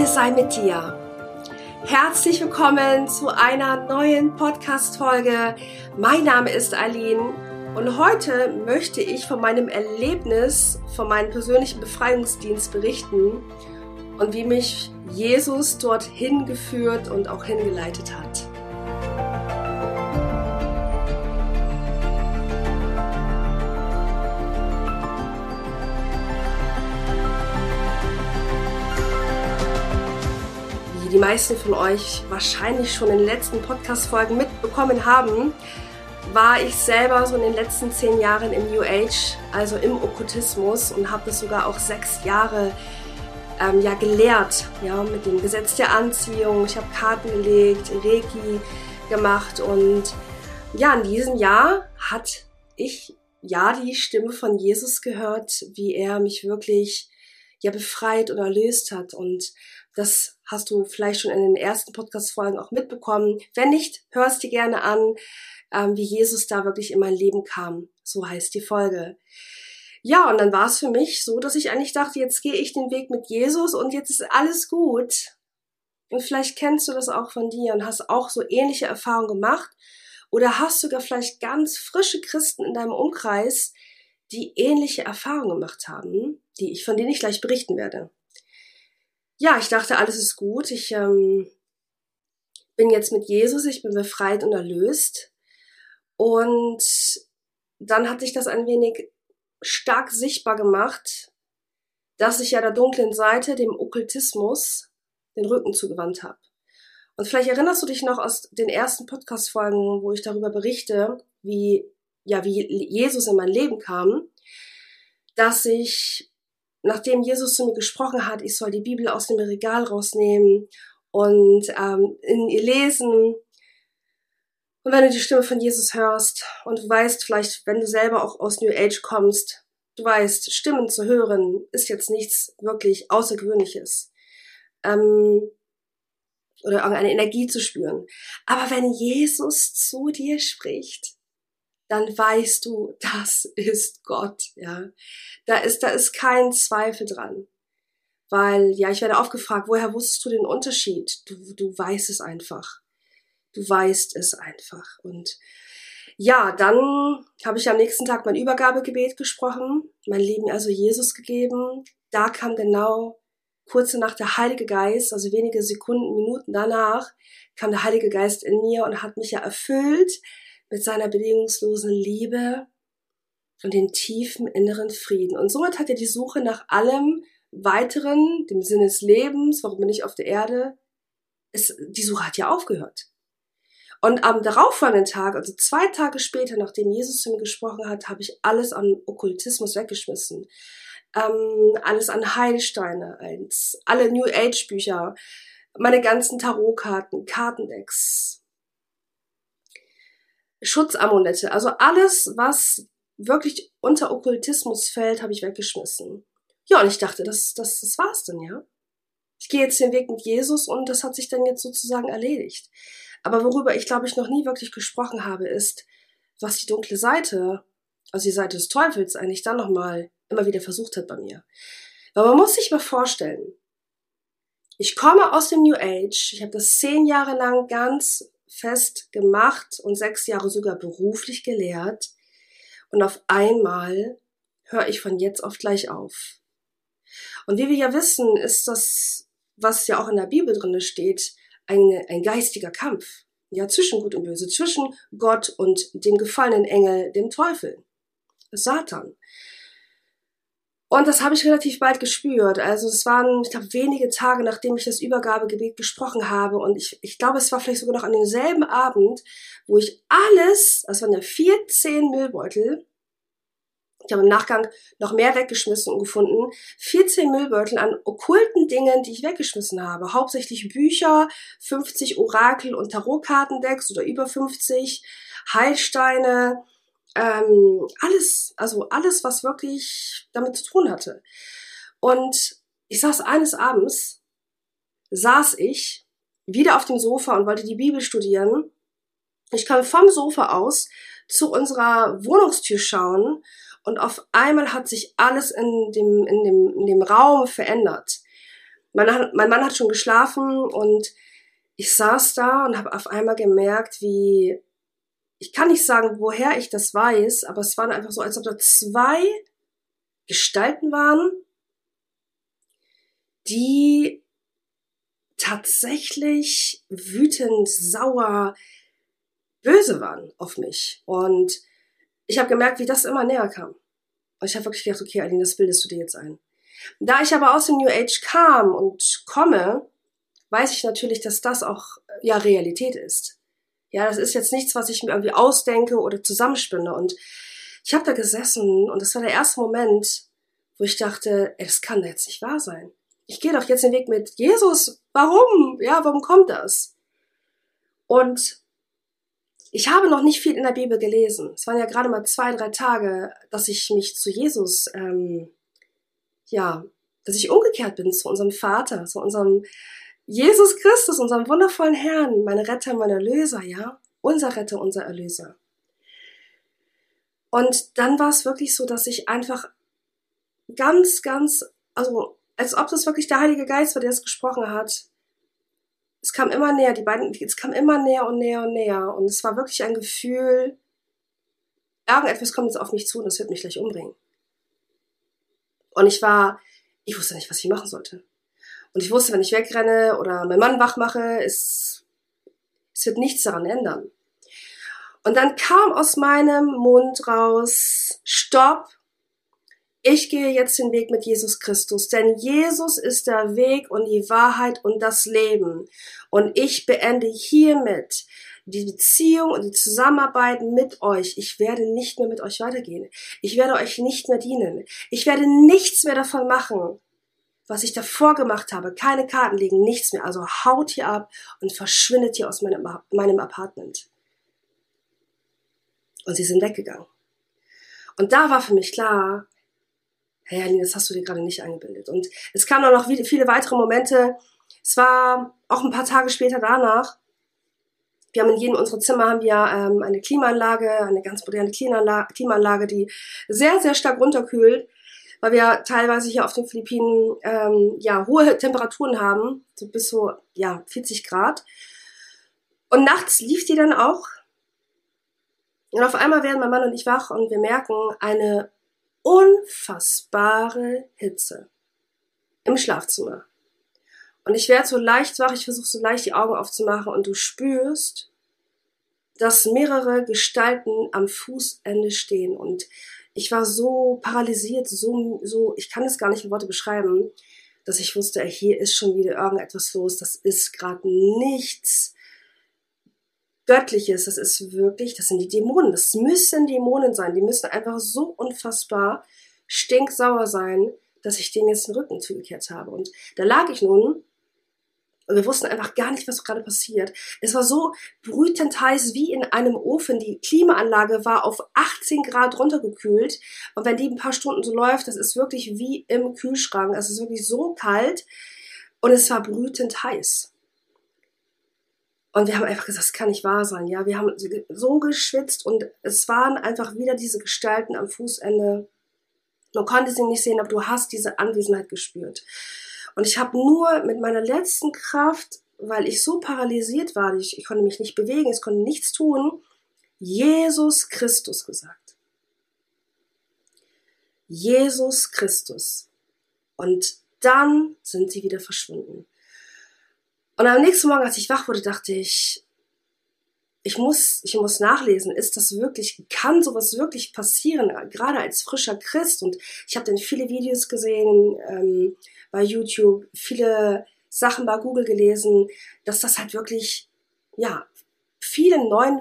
Friede sei mit dir. Herzlich willkommen zu einer neuen Podcast-Folge. Mein Name ist Aline und heute möchte ich von meinem Erlebnis, von meinem persönlichen Befreiungsdienst berichten und wie mich Jesus dorthin geführt und auch hingeleitet hat. Die meisten von euch wahrscheinlich schon in den letzten Podcast-Folgen mitbekommen haben, war ich selber so in den letzten zehn Jahren im New Age, also im Okkultismus und habe das sogar auch sechs Jahre ähm, ja, gelehrt, ja, mit dem Gesetz der Anziehung. Ich habe Karten gelegt, Reiki gemacht und ja, in diesem Jahr hat ich ja die Stimme von Jesus gehört, wie er mich wirklich ja befreit und erlöst hat und das hast du vielleicht schon in den ersten Podcast-Folgen auch mitbekommen. Wenn nicht, hörst dir gerne an, ähm, wie Jesus da wirklich in mein Leben kam. So heißt die Folge. Ja, und dann war es für mich so, dass ich eigentlich dachte, jetzt gehe ich den Weg mit Jesus und jetzt ist alles gut. Und vielleicht kennst du das auch von dir und hast auch so ähnliche Erfahrungen gemacht. Oder hast sogar vielleicht ganz frische Christen in deinem Umkreis, die ähnliche Erfahrungen gemacht haben, die ich, von denen ich gleich berichten werde ja, ich dachte, alles ist gut. Ich ähm, bin jetzt mit Jesus, ich bin befreit und erlöst. Und dann hat sich das ein wenig stark sichtbar gemacht, dass ich ja der dunklen Seite, dem Okkultismus, den Rücken zugewandt habe. Und vielleicht erinnerst du dich noch aus den ersten Podcast-Folgen, wo ich darüber berichte, wie, ja, wie Jesus in mein Leben kam, dass ich nachdem Jesus zu mir gesprochen hat, ich soll die Bibel aus dem Regal rausnehmen und ähm, in ihr lesen. Und wenn du die Stimme von Jesus hörst und du weißt vielleicht, wenn du selber auch aus New Age kommst, du weißt, Stimmen zu hören ist jetzt nichts wirklich Außergewöhnliches. Ähm, oder irgendeine Energie zu spüren. Aber wenn Jesus zu dir spricht, dann weißt du, das ist Gott, ja. Da ist, da ist kein Zweifel dran. Weil, ja, ich werde oft gefragt, woher wusstest du den Unterschied? Du, du weißt es einfach. Du weißt es einfach. Und ja, dann habe ich am nächsten Tag mein Übergabegebet gesprochen, mein Leben also Jesus gegeben. Da kam genau kurze nach der Heilige Geist, also wenige Sekunden, Minuten danach, kam der Heilige Geist in mir und hat mich ja erfüllt mit seiner bedingungslosen Liebe und den tiefen inneren Frieden. Und somit hat er die Suche nach allem weiteren, dem Sinn des Lebens, warum bin ich auf der Erde, es, die Suche hat ja aufgehört. Und am darauffolgenden Tag, also zwei Tage später, nachdem Jesus zu mir gesprochen hat, habe ich alles an Okkultismus weggeschmissen. Ähm, alles an Heilsteine, eins, alle New Age Bücher, meine ganzen Tarotkarten, Kartendecks, Schutzamulette, also alles, was wirklich unter Okkultismus fällt, habe ich weggeschmissen. Ja, und ich dachte, das, das, das war's dann, ja. Ich gehe jetzt den Weg mit Jesus und das hat sich dann jetzt sozusagen erledigt. Aber worüber ich, glaube ich, noch nie wirklich gesprochen habe, ist, was die dunkle Seite, also die Seite des Teufels, eigentlich dann nochmal immer wieder versucht hat bei mir. Weil man muss sich mal vorstellen, ich komme aus dem New Age, ich habe das zehn Jahre lang ganz fest gemacht und sechs Jahre sogar beruflich gelehrt. Und auf einmal höre ich von jetzt auf gleich auf. Und wie wir ja wissen, ist das, was ja auch in der Bibel drinne steht, eine, ein geistiger Kampf. Ja, zwischen Gut und Böse, zwischen Gott und dem gefallenen Engel, dem Teufel, Satan. Und das habe ich relativ bald gespürt. Also es waren, ich glaube, wenige Tage, nachdem ich das Übergabegebet gesprochen habe. Und ich, ich glaube, es war vielleicht sogar noch an demselben Abend, wo ich alles, das waren ja 14 Müllbeutel, ich habe im Nachgang noch mehr weggeschmissen und gefunden, 14 Müllbeutel an okkulten Dingen, die ich weggeschmissen habe. Hauptsächlich Bücher, 50 Orakel- und Tarotkartendecks oder über 50, Heilsteine, ähm, alles, also alles, was wirklich damit zu tun hatte. Und ich saß eines Abends, saß ich wieder auf dem Sofa und wollte die Bibel studieren. Ich kam vom Sofa aus zu unserer Wohnungstür schauen und auf einmal hat sich alles in dem, in dem, in dem Raum verändert. mein, mein Mann hat schon geschlafen und ich saß da und habe auf einmal gemerkt, wie ich kann nicht sagen, woher ich das weiß, aber es war einfach so, als ob da zwei Gestalten waren, die tatsächlich wütend, sauer, böse waren auf mich. Und ich habe gemerkt, wie das immer näher kam. Und ich habe wirklich gedacht, okay, Aline, das bildest du dir jetzt ein. Da ich aber aus dem New Age kam und komme, weiß ich natürlich, dass das auch ja Realität ist. Ja, das ist jetzt nichts, was ich mir irgendwie ausdenke oder zusammenspinne. Und ich habe da gesessen und das war der erste Moment, wo ich dachte, ey, das kann jetzt nicht wahr sein. Ich gehe doch jetzt den Weg mit Jesus. Warum? Ja, warum kommt das? Und ich habe noch nicht viel in der Bibel gelesen. Es waren ja gerade mal zwei, drei Tage, dass ich mich zu Jesus, ähm, ja, dass ich umgekehrt bin zu unserem Vater, zu unserem Jesus Christus, unserem wundervollen Herrn, mein Retter, mein Erlöser, ja, unser Retter, unser Erlöser. Und dann war es wirklich so, dass ich einfach ganz, ganz, also als ob das wirklich der Heilige Geist war, der es gesprochen hat. Es kam immer näher, die beiden, es kam immer näher und näher und näher. Und es war wirklich ein Gefühl, irgendetwas kommt jetzt auf mich zu und das wird mich gleich umbringen. Und ich war, ich wusste nicht, was ich machen sollte. Und ich wusste, wenn ich wegrenne oder meinen Mann wach mache, es, es wird nichts daran ändern. Und dann kam aus meinem Mund raus, stopp, ich gehe jetzt den Weg mit Jesus Christus, denn Jesus ist der Weg und die Wahrheit und das Leben. Und ich beende hiermit die Beziehung und die Zusammenarbeit mit euch. Ich werde nicht mehr mit euch weitergehen. Ich werde euch nicht mehr dienen. Ich werde nichts mehr davon machen, was ich davor gemacht habe. Keine Karten legen, nichts mehr. Also haut hier ab und verschwindet hier aus meinem, meinem Apartment. Und sie sind weggegangen. Und da war für mich klar, hey Aline, das hast du dir gerade nicht eingebildet. Und es kamen dann noch viele weitere Momente. Es war auch ein paar Tage später danach. Wir haben in jedem unserer Zimmer haben wir ähm, eine Klimaanlage, eine ganz moderne Klimaanlage, die sehr, sehr stark runterkühlt, weil wir teilweise hier auf den Philippinen ähm, ja hohe Temperaturen haben, so bis so ja 40 Grad. Und nachts lief die dann auch. Und auf einmal werden mein Mann und ich wach und wir merken eine unfassbare Hitze im Schlafzimmer. Und ich werde so leicht wach, ich versuche so leicht die Augen aufzumachen und du spürst, dass mehrere Gestalten am Fußende stehen. Und ich war so paralysiert, so, so, ich kann es gar nicht in Worte beschreiben, dass ich wusste, hier ist schon wieder irgendetwas los, das ist gerade nichts Göttliches, das ist wirklich, das sind die Dämonen, das müssen Dämonen sein, die müssen einfach so unfassbar stinksauer sein, dass ich denen jetzt den Rücken zugekehrt habe. Und da lag ich nun und wir wussten einfach gar nicht, was gerade passiert. Es war so brütend heiß wie in einem Ofen. Die Klimaanlage war auf 18 Grad runtergekühlt. Und wenn die ein paar Stunden so läuft, das ist wirklich wie im Kühlschrank. Es ist wirklich so kalt und es war brütend heiß. Und wir haben einfach gesagt, das kann nicht wahr sein. Ja, wir haben so geschwitzt und es waren einfach wieder diese Gestalten am Fußende. Man konnte sie nicht sehen, aber du hast diese Anwesenheit gespürt. Und ich habe nur mit meiner letzten Kraft, weil ich so paralysiert war, ich, ich konnte mich nicht bewegen, ich konnte nichts tun, Jesus Christus gesagt. Jesus Christus. Und dann sind sie wieder verschwunden. Und am nächsten Morgen, als ich wach wurde, dachte ich, ich muss, ich muss nachlesen, ist das wirklich, kann sowas wirklich passieren, gerade als frischer Christ? Und ich habe dann viele Videos gesehen ähm, bei YouTube, viele Sachen bei Google gelesen, dass das halt wirklich, ja, vielen neuen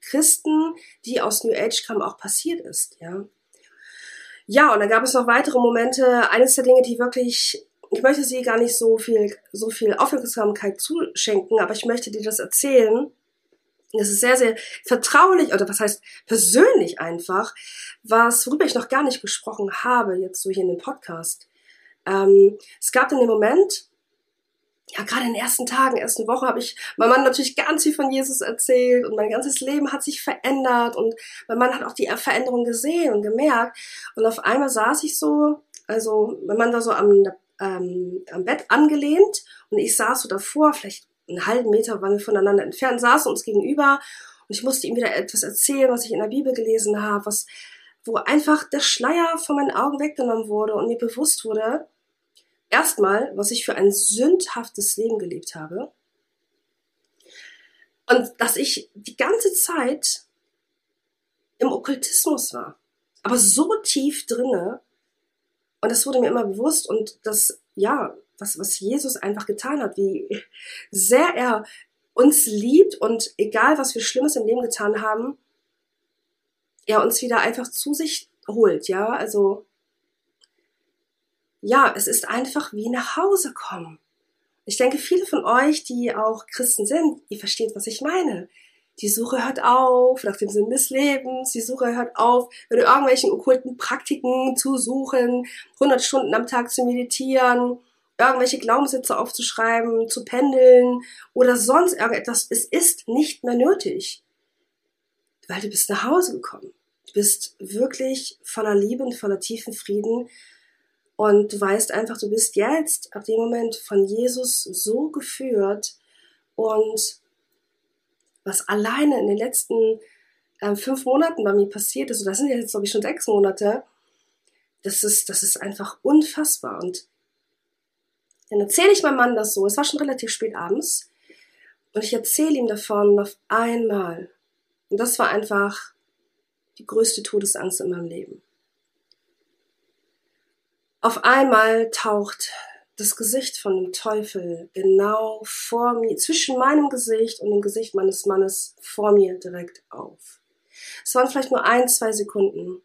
Christen, die aus New Age kamen, auch passiert ist, ja. Ja, und dann gab es noch weitere Momente. Eines der Dinge, die wirklich ich möchte sie gar nicht so viel, so viel Aufmerksamkeit zuschenken, aber ich möchte dir das erzählen. Das ist sehr, sehr vertraulich, oder was heißt persönlich einfach, was, worüber ich noch gar nicht gesprochen habe, jetzt so hier in dem Podcast. Ähm, es gab dann den Moment, ja, gerade in den ersten Tagen, ersten Wochen habe ich meinem Mann natürlich ganz viel von Jesus erzählt und mein ganzes Leben hat sich verändert und mein Mann hat auch die Veränderung gesehen und gemerkt und auf einmal saß ich so, also mein Mann war so am ähm, am Bett angelehnt und ich saß so davor, vielleicht einen halben Meter waren wir voneinander entfernt, saßen uns gegenüber und ich musste ihm wieder etwas erzählen, was ich in der Bibel gelesen habe, was, wo einfach der Schleier von meinen Augen weggenommen wurde und mir bewusst wurde, erstmal, was ich für ein sündhaftes Leben gelebt habe. Und dass ich die ganze Zeit im Okkultismus war, aber so tief drinne. Und das wurde mir immer bewusst und das, ja, was, was Jesus einfach getan hat, wie sehr er uns liebt und egal was wir Schlimmes im Leben getan haben, er uns wieder einfach zu sich holt, ja, also, ja, es ist einfach wie nach Hause kommen. Ich denke, viele von euch, die auch Christen sind, ihr versteht, was ich meine. Die Suche hört auf nach dem Sinn des Lebens. Die Suche hört auf, wenn du irgendwelchen okkulten Praktiken zu suchen, 100 Stunden am Tag zu meditieren, irgendwelche Glaubenssätze aufzuschreiben, zu pendeln oder sonst irgendetwas. Es ist nicht mehr nötig, weil du bist nach Hause gekommen. Du bist wirklich voller Liebe und voller tiefen Frieden. Und du weißt einfach, du bist jetzt ab dem Moment von Jesus so geführt und was alleine in den letzten äh, fünf Monaten bei mir passiert ist, und das sind jetzt, glaube ich, schon sechs Monate, das ist, das ist einfach unfassbar. Und dann erzähle ich meinem Mann das so, es war schon relativ spät abends, und ich erzähle ihm davon auf einmal. Und das war einfach die größte Todesangst in meinem Leben. Auf einmal taucht das Gesicht von dem Teufel genau vor mir, zwischen meinem Gesicht und dem Gesicht meines Mannes vor mir direkt auf. Es waren vielleicht nur ein, zwei Sekunden.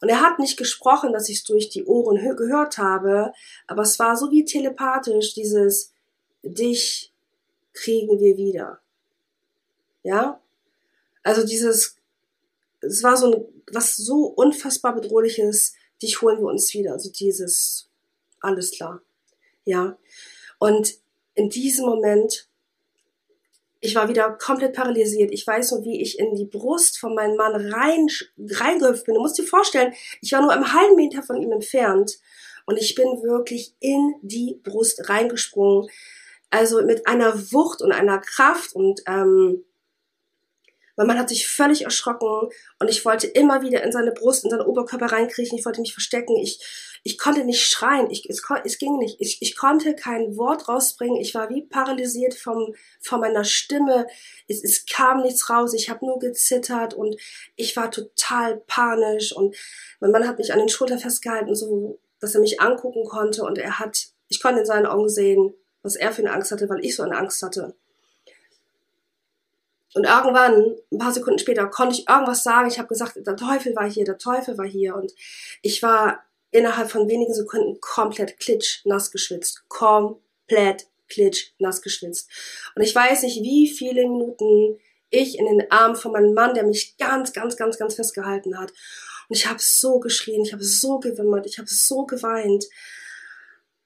Und er hat nicht gesprochen, dass ich es durch die Ohren gehört habe, aber es war so wie telepathisch, dieses dich kriegen wir wieder. Ja? Also dieses, es war so ein, was so unfassbar bedrohliches, dich holen wir uns wieder. Also dieses, alles klar. Ja. Und in diesem Moment, ich war wieder komplett paralysiert. Ich weiß nur, wie ich in die Brust von meinem Mann rein, reingehüpft bin. Du musst dir vorstellen, ich war nur einen halben Meter von ihm entfernt und ich bin wirklich in die Brust reingesprungen. Also mit einer Wucht und einer Kraft und ähm, mein Mann hat sich völlig erschrocken und ich wollte immer wieder in seine Brust, in seinen Oberkörper reinkriechen. Ich wollte mich verstecken. Ich, ich konnte nicht schreien. Ich, es, es ging nicht. Ich, ich konnte kein Wort rausbringen. Ich war wie paralysiert vom, von meiner Stimme. Es, es kam nichts raus. Ich habe nur gezittert und ich war total panisch. Und mein Mann hat mich an den Schultern festgehalten, so, dass er mich angucken konnte. Und er hat, ich konnte in seinen Augen sehen, was er für eine Angst hatte, weil ich so eine Angst hatte. Und irgendwann, ein paar Sekunden später, konnte ich irgendwas sagen. Ich habe gesagt, der Teufel war hier, der Teufel war hier. Und ich war innerhalb von wenigen Sekunden komplett klitschnass geschwitzt. Komplett klitschnass geschwitzt. Und ich weiß nicht, wie viele Minuten ich in den Armen von meinem Mann, der mich ganz, ganz, ganz, ganz festgehalten hat. Und ich habe so geschrien, ich habe so gewimmert, ich habe so geweint.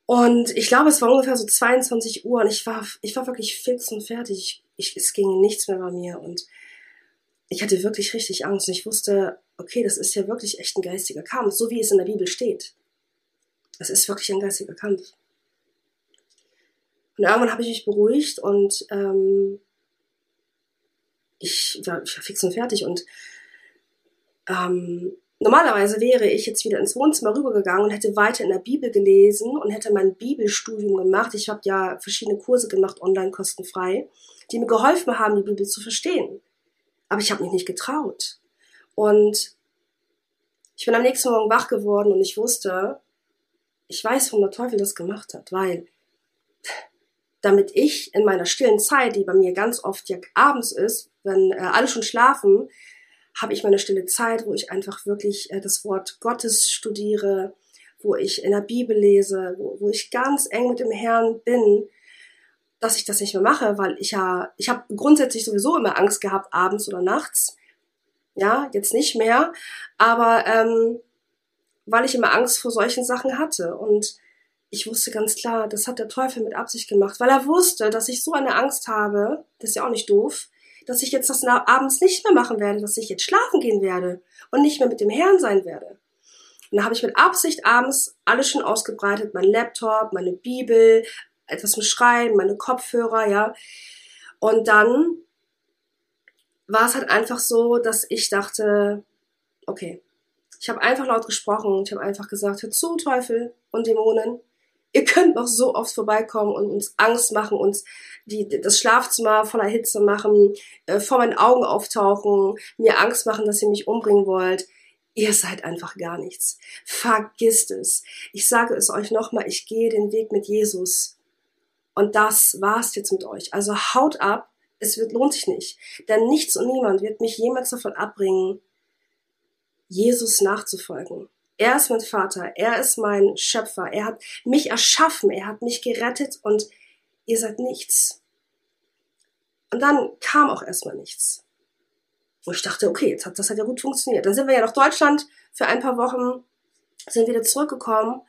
Und ich glaube, es war ungefähr so 22 Uhr und ich war, ich war wirklich fix und fertig. Ich, es ging nichts mehr bei mir und ich hatte wirklich richtig Angst. Und ich wusste, okay, das ist ja wirklich echt ein geistiger Kampf, so wie es in der Bibel steht. Das ist wirklich ein geistiger Kampf. Und irgendwann habe ich mich beruhigt und ähm, ich, war, ich war fix und fertig und ähm, Normalerweise wäre ich jetzt wieder ins Wohnzimmer rübergegangen und hätte weiter in der Bibel gelesen und hätte mein Bibelstudium gemacht. Ich habe ja verschiedene Kurse gemacht, online kostenfrei, die mir geholfen haben, die Bibel zu verstehen. Aber ich habe mich nicht getraut. Und ich bin am nächsten Morgen wach geworden und ich wusste, ich weiß, warum der Teufel das gemacht hat, weil damit ich in meiner stillen Zeit, die bei mir ganz oft ja abends ist, wenn äh, alle schon schlafen, habe ich meine stille Zeit, wo ich einfach wirklich äh, das Wort Gottes studiere, wo ich in der Bibel lese, wo, wo ich ganz eng mit dem Herrn bin, dass ich das nicht mehr mache, weil ich ja, ich habe grundsätzlich sowieso immer Angst gehabt, abends oder nachts. Ja, jetzt nicht mehr, aber ähm, weil ich immer Angst vor solchen Sachen hatte. Und ich wusste ganz klar, das hat der Teufel mit Absicht gemacht, weil er wusste, dass ich so eine Angst habe, das ist ja auch nicht doof, dass ich jetzt das abends nicht mehr machen werde, dass ich jetzt schlafen gehen werde und nicht mehr mit dem Herrn sein werde. Und da habe ich mit Absicht abends alles schon ausgebreitet, mein Laptop, meine Bibel, etwas zum Schreiben, meine Kopfhörer, ja. Und dann war es halt einfach so, dass ich dachte, okay, ich habe einfach laut gesprochen, ich habe einfach gesagt, hör zu, Teufel und Dämonen, ihr könnt noch so oft vorbeikommen und uns Angst machen, uns die, das Schlafzimmer voller Hitze machen, äh, vor meinen Augen auftauchen, mir Angst machen, dass ihr mich umbringen wollt. Ihr seid einfach gar nichts. Vergisst es. Ich sage es euch nochmal, ich gehe den Weg mit Jesus. Und das war's jetzt mit euch. Also haut ab, es wird, lohnt sich nicht. Denn nichts und niemand wird mich jemals davon abbringen, Jesus nachzufolgen. Er ist mein Vater, er ist mein Schöpfer, er hat mich erschaffen, er hat mich gerettet und ihr seid nichts. Und dann kam auch erstmal nichts. Und ich dachte, okay, jetzt hat, das hat ja gut funktioniert. Dann sind wir ja nach Deutschland für ein paar Wochen, sind wieder zurückgekommen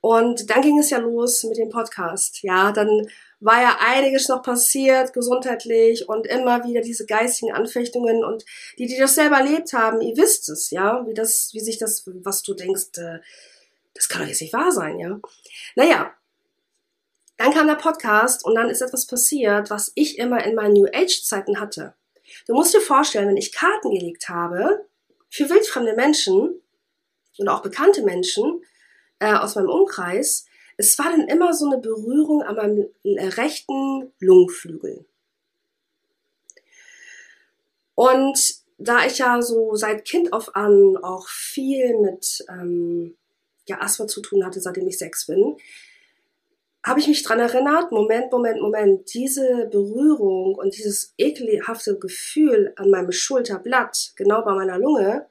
und dann ging es ja los mit dem Podcast. Ja, dann war ja einiges noch passiert, gesundheitlich und immer wieder diese geistigen Anfechtungen und die, die das selber erlebt haben, ihr wisst es, ja, wie das, wie sich das, was du denkst, äh, das kann doch jetzt nicht wahr sein, ja. Naja, dann kam der Podcast und dann ist etwas passiert, was ich immer in meinen New Age Zeiten hatte. Du musst dir vorstellen, wenn ich Karten gelegt habe für wildfremde Menschen und auch bekannte Menschen äh, aus meinem Umkreis, es war dann immer so eine Berührung an meinem äh, rechten Lungenflügel. Und da ich ja so seit Kind auf an auch viel mit ähm, ja, Asthma zu tun hatte, seitdem ich sechs bin, habe ich mich dran erinnert, Moment, Moment, Moment, diese Berührung und dieses ekelhafte Gefühl an meinem Schulterblatt, genau bei meiner Lunge,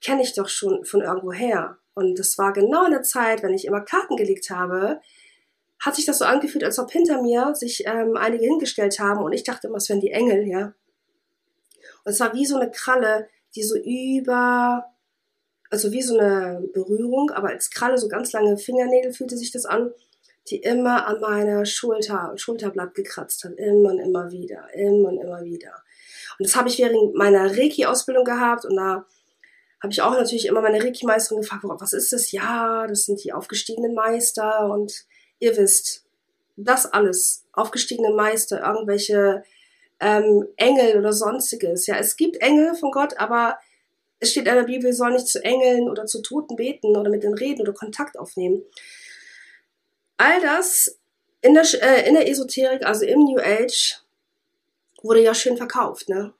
kenne ich doch schon von irgendwo her. Und das war genau in der Zeit, wenn ich immer Karten gelegt habe, hat sich das so angefühlt, als ob hinter mir sich ähm, einige hingestellt haben und ich dachte immer, es wären die Engel, ja. Und es war wie so eine Kralle, die so über, also wie so eine Berührung, aber als Kralle, so ganz lange Fingernägel fühlte sich das an, die immer an meiner Schulter, Schulterblatt gekratzt hat, immer und immer wieder, immer und immer wieder. Und das habe ich während meiner Reiki-Ausbildung gehabt und da habe ich auch natürlich immer meine Reiki-Meisterin gefragt, was ist das? Ja, das sind die aufgestiegenen Meister und ihr wisst, das alles, aufgestiegene Meister, irgendwelche ähm, Engel oder sonstiges. Ja, es gibt Engel von Gott, aber es steht in der Bibel, soll nicht zu Engeln oder zu Toten beten oder mit denen reden oder Kontakt aufnehmen. All das in der, äh, in der Esoterik, also im New Age, wurde ja schön verkauft, ne?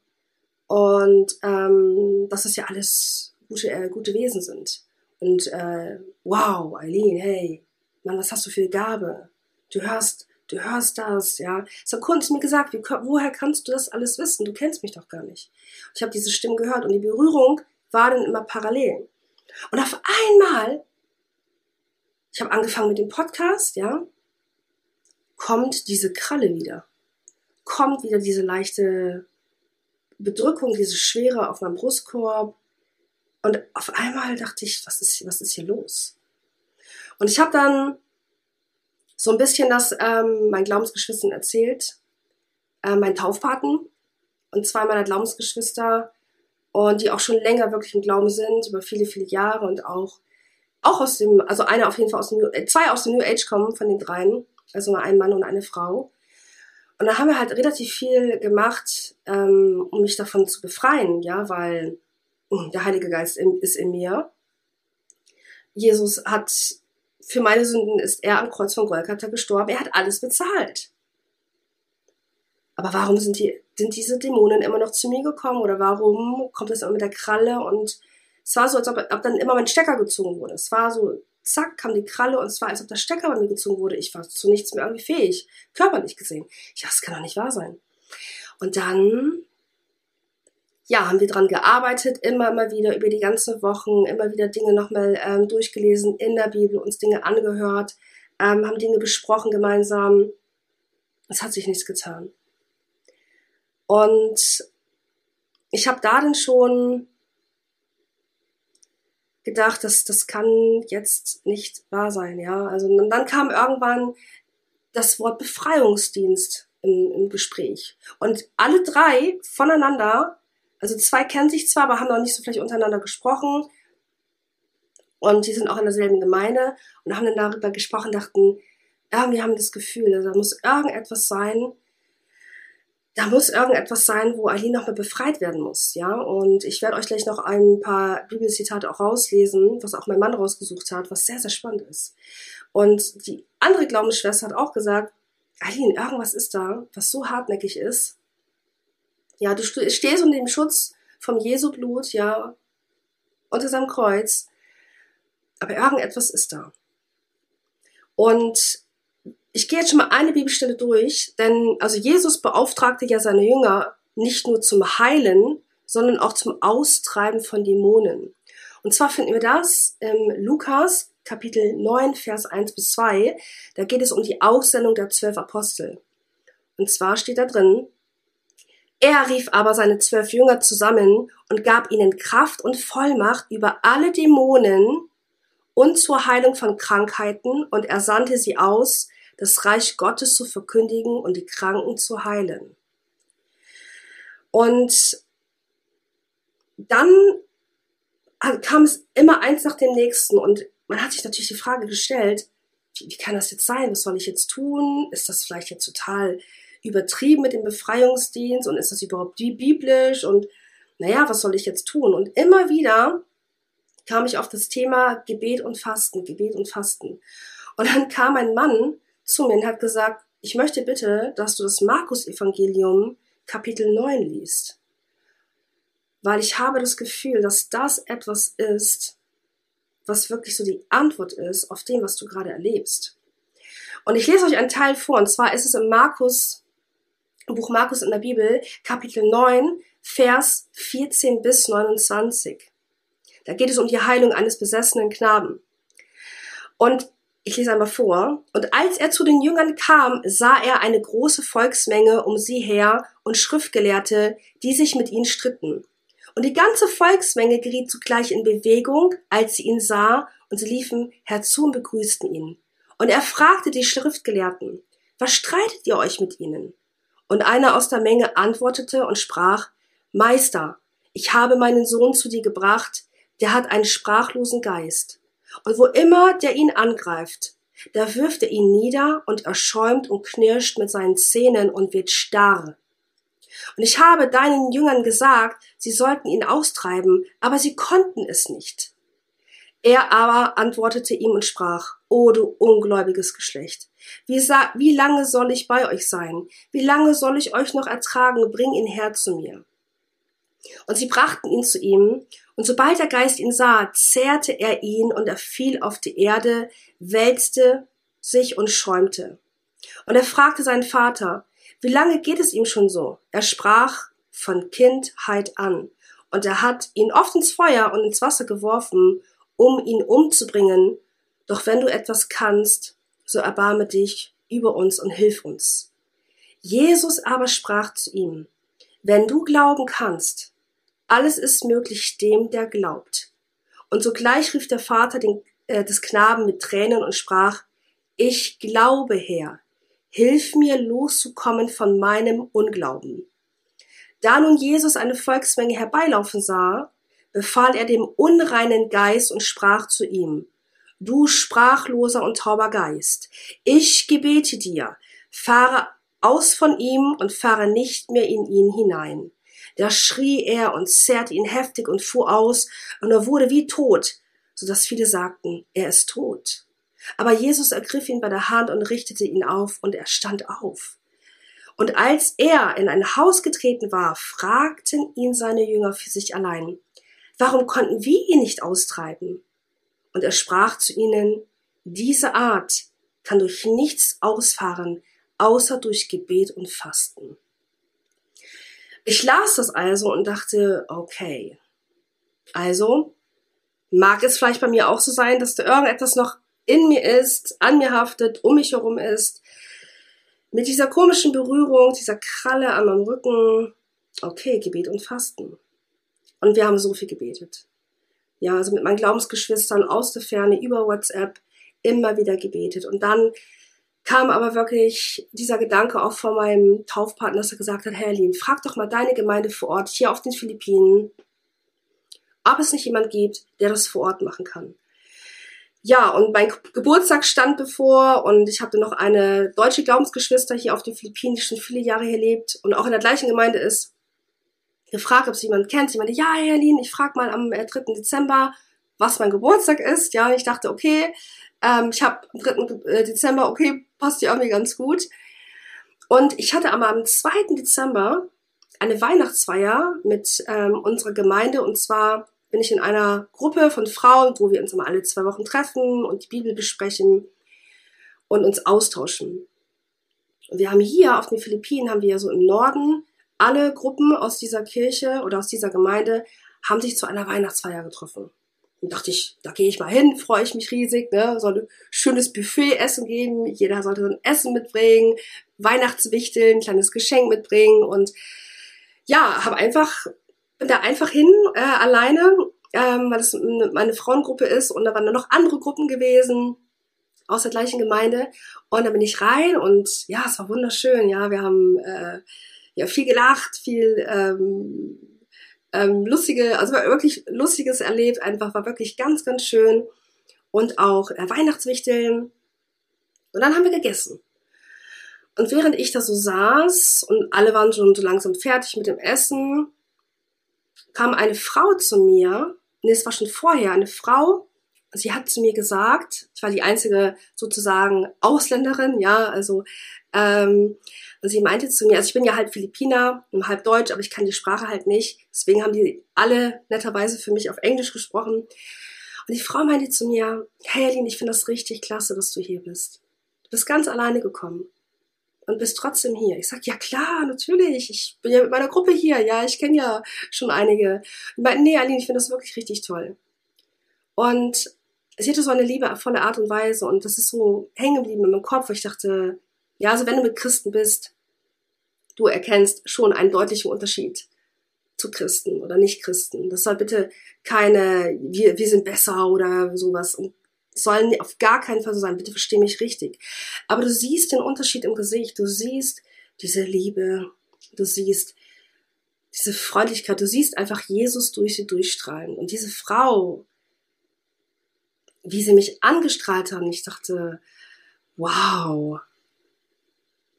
Und ähm, das ja alles gute, äh, gute Wesen sind. Und äh, wow, Eileen, hey, Mann, was hast du für eine Gabe? Du hörst, du hörst das, ja. Hat Kunst mir gesagt, wie, woher kannst du das alles wissen? Du kennst mich doch gar nicht. Ich habe diese Stimmen gehört und die Berührung war dann immer parallel. Und auf einmal, ich habe angefangen mit dem Podcast, ja, kommt diese Kralle wieder. Kommt wieder diese leichte Bedrückung, diese Schwere auf meinem Brustkorb. Und auf einmal dachte ich, was ist, was ist hier los? Und ich habe dann so ein bisschen das ähm, meinen Glaubensgeschwistern erzählt, äh, mein Taufpaten und zwei meiner Glaubensgeschwister und die auch schon länger wirklich im Glauben sind, über viele, viele Jahre und auch, auch aus dem, also eine auf jeden Fall aus dem, äh, zwei aus dem New Age kommen von den dreien, also ein Mann und eine Frau. Und da haben wir halt relativ viel gemacht, ähm, um mich davon zu befreien, ja, weil der Heilige Geist ist in mir. Jesus hat, für meine Sünden ist er am Kreuz von Golgatha gestorben. Er hat alles bezahlt. Aber warum sind, die, sind diese Dämonen immer noch zu mir gekommen? Oder warum kommt es immer mit der Kralle? Und es war so, als ob, ob dann immer mein Stecker gezogen wurde. Es war so, zack, kam die Kralle und es war, als ob der Stecker bei mir gezogen wurde. Ich war zu nichts mehr irgendwie fähig, körperlich gesehen. Ich dachte, das kann doch nicht wahr sein. Und dann, ja, haben wir dran gearbeitet, immer, immer wieder, über die ganzen Wochen, immer wieder Dinge nochmal ähm, durchgelesen in der Bibel, uns Dinge angehört, ähm, haben Dinge besprochen gemeinsam. Es hat sich nichts getan. Und ich habe da dann schon gedacht, dass das kann jetzt nicht wahr sein, ja. Also und dann kam irgendwann das Wort Befreiungsdienst im, im Gespräch. Und alle drei voneinander, also zwei kennen sich zwar, aber haben noch nicht so vielleicht untereinander gesprochen. Und die sind auch in derselben Gemeinde und haben dann darüber gesprochen, dachten, irgendwie haben das Gefühl, also da muss irgendetwas sein, da muss irgendetwas sein, wo Aline nochmal befreit werden muss, ja. Und ich werde euch gleich noch ein paar Bibelzitate auch rauslesen, was auch mein Mann rausgesucht hat, was sehr, sehr spannend ist. Und die andere Glaubensschwester hat auch gesagt, Aline, irgendwas ist da, was so hartnäckig ist. Ja, du stehst unter dem Schutz vom Jesu Blut, ja, unter seinem Kreuz. Aber irgendetwas ist da. Und ich gehe jetzt schon mal eine Bibelstelle durch, denn also Jesus beauftragte ja seine Jünger nicht nur zum Heilen, sondern auch zum Austreiben von Dämonen. Und zwar finden wir das im Lukas Kapitel 9, Vers 1 bis 2. Da geht es um die Aussendung der zwölf Apostel. Und zwar steht da drin, er rief aber seine zwölf Jünger zusammen und gab ihnen Kraft und Vollmacht über alle Dämonen und zur Heilung von Krankheiten und er sandte sie aus, das Reich Gottes zu verkündigen und die Kranken zu heilen. Und dann kam es immer eins nach dem nächsten und man hat sich natürlich die Frage gestellt, wie, kann das jetzt sein? Was soll ich jetzt tun? Ist das vielleicht jetzt total übertrieben mit dem Befreiungsdienst und ist das überhaupt biblisch und naja, was soll ich jetzt tun? Und immer wieder kam ich auf das Thema Gebet und Fasten, Gebet und Fasten. Und dann kam ein Mann zu mir und hat gesagt, ich möchte bitte, dass du das Markus-Evangelium Kapitel 9 liest. Weil ich habe das Gefühl, dass das etwas ist, was wirklich so die Antwort ist auf dem, was du gerade erlebst. Und ich lese euch einen Teil vor, und zwar ist es im Markus, Buch Markus in der Bibel, Kapitel 9, Vers 14 bis 29. Da geht es um die Heilung eines besessenen Knaben. Und ich lese einmal vor. Und als er zu den Jüngern kam, sah er eine große Volksmenge um sie her und Schriftgelehrte, die sich mit ihnen stritten. Und die ganze Volksmenge geriet zugleich in Bewegung, als sie ihn sah, und sie liefen herzu und begrüßten ihn. Und er fragte die Schriftgelehrten, was streitet ihr euch mit ihnen? Und einer aus der Menge antwortete und sprach, Meister, ich habe meinen Sohn zu dir gebracht, der hat einen sprachlosen Geist. Und wo immer der ihn angreift, da wirft er ihn nieder und er schäumt und knirscht mit seinen Zähnen und wird starr. Und ich habe deinen Jüngern gesagt, sie sollten ihn austreiben, aber sie konnten es nicht. Er aber antwortete ihm und sprach, O du ungläubiges Geschlecht, wie, wie lange soll ich bei euch sein? Wie lange soll ich euch noch ertragen? Bring ihn her zu mir. Und sie brachten ihn zu ihm, und sobald der Geist ihn sah, zerrte er ihn, und er fiel auf die Erde, wälzte sich und schäumte. Und er fragte seinen Vater, wie lange geht es ihm schon so? Er sprach, von Kindheit an. Und er hat ihn oft ins Feuer und ins Wasser geworfen, um ihn umzubringen. Doch wenn du etwas kannst, so erbarme dich über uns und hilf uns. Jesus aber sprach zu ihm, wenn du glauben kannst, alles ist möglich dem, der glaubt. Und sogleich rief der Vater den, äh, des Knaben mit Tränen und sprach, ich glaube, Herr, hilf mir loszukommen von meinem Unglauben. Da nun Jesus eine Volksmenge herbeilaufen sah, befahl er dem unreinen Geist und sprach zu ihm, Du sprachloser und tauber Geist, ich gebete dir, fahre aus von ihm und fahre nicht mehr in ihn hinein. Da schrie er und zerrte ihn heftig und fuhr aus, und er wurde wie tot, so dass viele sagten, er ist tot. Aber Jesus ergriff ihn bei der Hand und richtete ihn auf, und er stand auf. Und als er in ein Haus getreten war, fragten ihn seine Jünger für sich allein, warum konnten wir ihn nicht austreiben? Und er sprach zu ihnen, diese Art kann durch nichts ausfahren, außer durch Gebet und Fasten. Ich las das also und dachte, okay, also mag es vielleicht bei mir auch so sein, dass da irgendetwas noch in mir ist, an mir haftet, um mich herum ist. Mit dieser komischen Berührung, dieser Kralle an meinem Rücken. Okay, Gebet und Fasten. Und wir haben so viel gebetet. Ja, also mit meinen Glaubensgeschwistern aus der Ferne über WhatsApp immer wieder gebetet. Und dann kam aber wirklich dieser Gedanke auch von meinem Taufpartner, dass er gesagt hat, Herlin, frag doch mal deine Gemeinde vor Ort hier auf den Philippinen, ob es nicht jemand gibt, der das vor Ort machen kann. ja, und mein Geburtstag stand bevor und ich hatte noch eine deutsche Glaubensgeschwister hier auf den Philippinen, die schon viele Jahre hier lebt und auch in der gleichen Gemeinde ist. Gefragt, ob sie jemanden kennt. Sie meinte, ja, Herlin, ich frage mal am 3. Äh, Dezember, was mein Geburtstag ist. Ja, ich dachte, okay, ähm, ich habe am 3. Äh, Dezember, okay, passt ja irgendwie ganz gut. Und ich hatte aber am 2. Dezember eine Weihnachtsfeier mit ähm, unserer Gemeinde und zwar bin ich in einer Gruppe von Frauen, wo wir uns immer alle zwei Wochen treffen und die Bibel besprechen und uns austauschen. Und wir haben hier auf den Philippinen, haben wir ja so im Norden, alle Gruppen aus dieser Kirche oder aus dieser Gemeinde haben sich zu einer Weihnachtsfeier getroffen. Und dachte ich, da gehe ich mal hin, freue ich mich riesig, ne? soll ein schönes Buffet-Essen geben, jeder sollte so ein Essen mitbringen, Weihnachtswichteln, ein kleines Geschenk mitbringen. Und ja, habe einfach bin da einfach hin, äh, alleine, ähm, weil das meine Frauengruppe ist. Und da waren dann noch andere Gruppen gewesen aus der gleichen Gemeinde. Und da bin ich rein und ja, es war wunderschön, ja, wir haben äh, ja viel gelacht, viel ähm, ähm, lustige, also wirklich lustiges erlebt, einfach war wirklich ganz, ganz schön. Und auch äh, Weihnachtswichteln. Und dann haben wir gegessen. Und während ich da so saß und alle waren schon so langsam fertig mit dem Essen, kam eine Frau zu mir, nee, es war schon vorher, eine Frau, sie hat zu mir gesagt, ich war die einzige sozusagen Ausländerin, ja, also, ähm, und sie meinte zu mir, also ich bin ja halb Philippiner und halb Deutsch, aber ich kann die Sprache halt nicht. Deswegen haben die alle netterweise für mich auf Englisch gesprochen. Und die Frau meinte zu mir, hey Aline, ich finde das richtig klasse, dass du hier bist. Du bist ganz alleine gekommen und bist trotzdem hier. Ich sag, ja klar, natürlich, ich bin ja mit meiner Gruppe hier, ja, ich kenne ja schon einige. Und meinte, nee, Aline, ich finde das wirklich richtig toll. Und sie hatte so eine liebevolle Art und Weise und das ist so hängen geblieben in meinem Kopf. Ich dachte, ja, also wenn du mit Christen bist, du erkennst schon einen deutlichen Unterschied zu Christen oder Nicht-Christen. Das soll bitte keine, wir, wir sind besser oder sowas. Und sollen auf gar keinen Fall so sein. Bitte versteh mich richtig. Aber du siehst den Unterschied im Gesicht. Du siehst diese Liebe. Du siehst diese Freundlichkeit. Du siehst einfach Jesus durch sie durchstrahlen. Und diese Frau, wie sie mich angestrahlt haben, ich dachte, wow,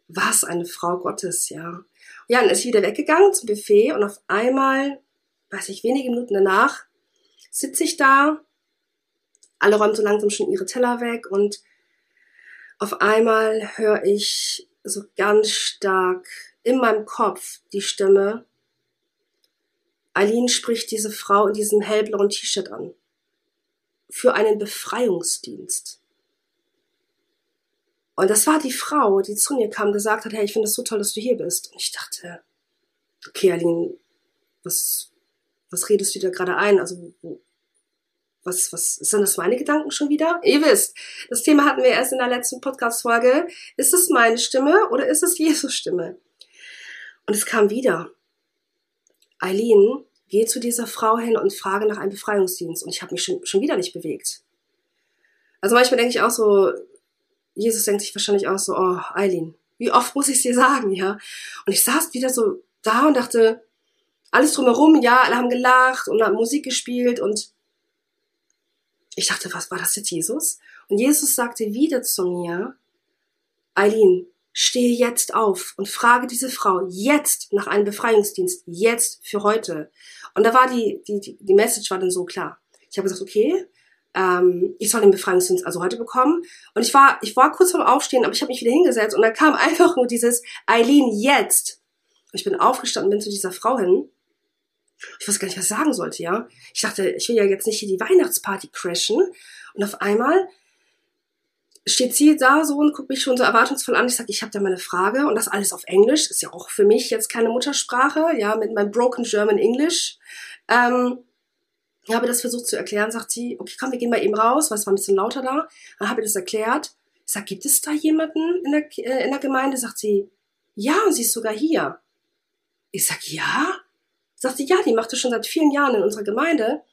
was eine Frau Gottes, ja. Ja, und ist wieder weggegangen zum Buffet und auf einmal, weiß ich, wenige Minuten danach, sitze ich da alle räumen so langsam schon ihre Teller weg und auf einmal höre ich so ganz stark in meinem Kopf die Stimme, Eileen spricht diese Frau in diesem hellblauen T-Shirt an. Für einen Befreiungsdienst. Und das war die Frau, die zu mir kam, gesagt hat, hey, ich finde es so toll, dass du hier bist. Und ich dachte, okay, Aline, was, was redest du dir gerade ein? Also, was, was sind das meine Gedanken schon wieder? Ihr wisst, das Thema hatten wir erst in der letzten Podcast-Folge. Ist es meine Stimme oder ist es Jesus Stimme? Und es kam wieder. Eileen, geh zu dieser Frau hin und frage nach einem Befreiungsdienst. Und ich habe mich schon, schon wieder nicht bewegt. Also manchmal denke ich auch so, Jesus denkt sich wahrscheinlich auch so, oh, Eileen, wie oft muss ich es dir sagen, ja? Und ich saß wieder so da und dachte, alles drumherum, ja, alle haben gelacht und haben Musik gespielt und ich dachte, was war das jetzt Jesus? Und Jesus sagte wieder zu mir, Eileen, stehe jetzt auf und frage diese Frau jetzt nach einem Befreiungsdienst, jetzt für heute. Und da war die, die, die Message war dann so klar. Ich habe gesagt, okay, ähm, ich soll den Befreiungsdienst also heute bekommen. Und ich war, ich war kurz vorm Aufstehen, aber ich habe mich wieder hingesetzt und da kam einfach nur dieses Eileen jetzt. ich bin aufgestanden, bin zu dieser Frau hin ich weiß gar nicht, was ich sagen sollte, ja. Ich dachte, ich will ja jetzt nicht hier die Weihnachtsparty crashen. Und auf einmal steht sie da so und guckt mich schon so erwartungsvoll an. Ich sage, ich habe da mal eine Frage und das alles auf Englisch. Ist ja auch für mich jetzt keine Muttersprache, ja, mit meinem Broken German English. Ähm, ich habe das versucht zu erklären, sagt sie, okay, komm, wir gehen mal eben raus, weil es war ein bisschen lauter da. Dann habe ich das erklärt. Ich sage, gibt es da jemanden in der, äh, in der Gemeinde? Sagt sie, ja, und sie ist sogar hier. Ich sage, ja? sagte, ja, die macht das schon seit vielen Jahren in unserer Gemeinde,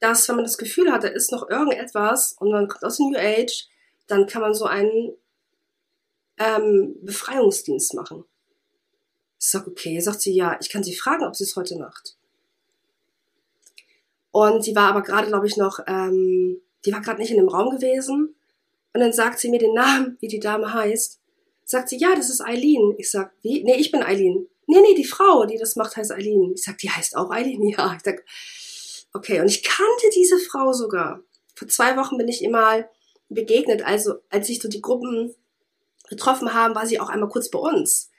dass wenn man das Gefühl hat, da ist noch irgendetwas und man kommt aus dem New Age, dann kann man so einen ähm, Befreiungsdienst machen. Ich sag, okay, sagt sie, ja, ich kann sie fragen, ob sie es heute macht. Und sie war aber gerade, glaube ich, noch, ähm, die war gerade nicht in dem Raum gewesen. Und dann sagt sie mir den Namen, wie die Dame heißt. Sagt sie, ja, das ist Eileen. Ich sag, wie? Nee, ich bin Eileen. Nee, nee, die Frau, die das macht, heißt Eileen. Ich sag, die heißt auch Eileen? Ja. Ich sag, okay. Und ich kannte diese Frau sogar. Vor zwei Wochen bin ich ihr mal begegnet. Also, als sich so die Gruppen getroffen haben, war sie auch einmal kurz bei uns.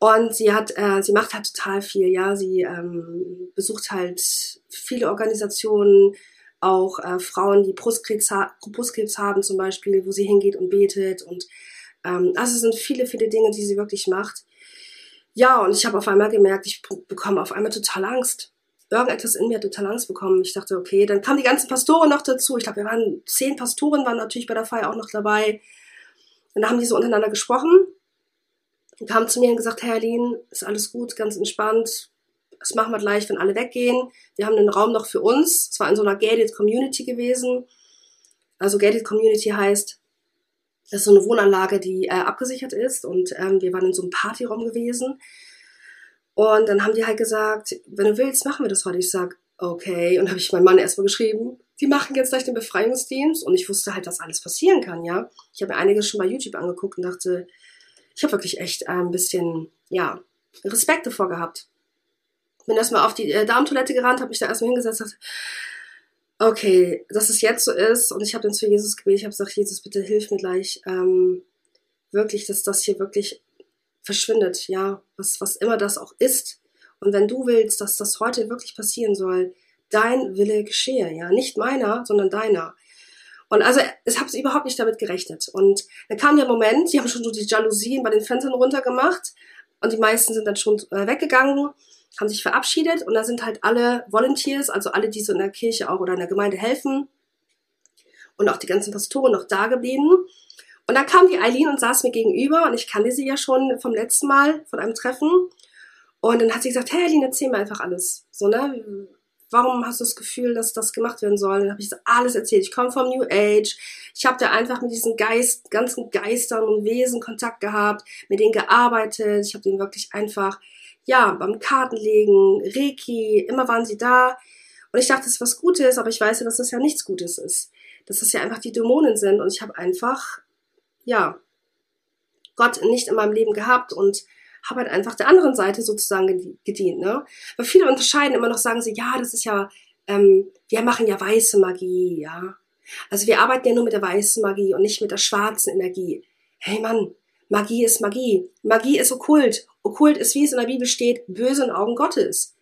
Und sie hat, äh, sie macht halt total viel, ja. Sie ähm, besucht halt viele Organisationen, auch äh, Frauen, die Brustkrebs, ha Brustkrebs haben zum Beispiel, wo sie hingeht und betet. Und ähm, also es sind viele, viele Dinge, die sie wirklich macht. Ja, und ich habe auf einmal gemerkt, ich bekomme auf einmal total Angst. Irgendetwas in mir hat total Angst bekommen. Ich dachte, okay, dann kamen die ganzen Pastoren noch dazu. Ich glaube, wir waren zehn Pastoren, waren natürlich bei der Feier auch noch dabei. Und da haben die so untereinander gesprochen und kamen zu mir und gesagt, Herr Aline, ist alles gut, ganz entspannt. Das machen wir gleich, wenn alle weggehen. Wir haben den Raum noch für uns. Es war in so einer gated Community gewesen. Also gated Community heißt, das ist so eine Wohnanlage, die äh, abgesichert ist. Und ähm, wir waren in so einem Partyraum gewesen. Und dann haben die halt gesagt, wenn du willst, machen wir das heute. Ich sag, okay. Und habe ich meinem Mann erstmal geschrieben, die machen jetzt gleich den Befreiungsdienst. Und ich wusste halt, dass alles passieren kann, ja. Ich habe mir einiges schon bei YouTube angeguckt und dachte, ich habe wirklich echt äh, ein bisschen, ja, Respekt davor gehabt. Bin erstmal auf die äh, Darmtoilette gerannt, habe mich da erstmal hingesetzt und okay, dass es jetzt so ist. Und ich habe dann zu Jesus gebetet, ich habe gesagt, Jesus, bitte hilf mir gleich, ähm, wirklich, dass das hier wirklich verschwindet, ja, was, was immer das auch ist. Und wenn du willst, dass das heute wirklich passieren soll, dein Wille geschehe, ja, nicht meiner, sondern deiner. Und also, ich habe überhaupt nicht damit gerechnet. Und dann kam der Moment, die haben schon so die Jalousien bei den Fenstern runtergemacht und die meisten sind dann schon äh, weggegangen, haben sich verabschiedet und da sind halt alle Volunteers, also alle, die so in der Kirche auch oder in der Gemeinde helfen und auch die ganzen Pastoren noch da geblieben. Und dann kam die Eileen und saß mir gegenüber und ich kannte sie ja schon vom letzten Mal von einem Treffen. Und dann hat sie gesagt, hey Eileen, erzähl mir einfach alles. So, ne? Warum hast du das Gefühl, dass das gemacht werden soll? Dann habe ich so alles erzählt. Ich komme vom New Age. Ich habe da einfach mit diesen Geist, ganzen Geistern und Wesen Kontakt gehabt, mit denen gearbeitet. Ich habe denen wirklich einfach, ja, beim Kartenlegen, Reiki, immer waren sie da. Und ich dachte, das ist was Gutes, aber ich weiß ja, dass das ja nichts Gutes ist. Dass das ja einfach die Dämonen sind. Und ich habe einfach, ja, Gott nicht in meinem Leben gehabt und habe halt einfach der anderen Seite sozusagen gedient. Ne? Weil viele unterscheiden immer noch, sagen sie, ja, das ist ja, ähm, wir machen ja weiße Magie, ja. Also wir arbeiten ja nur mit der weißen Magie und nicht mit der schwarzen Energie. Hey Mann, Magie ist Magie. Magie ist okkult. Okkult ist, wie es in der Bibel steht, böse in Augen Gottes.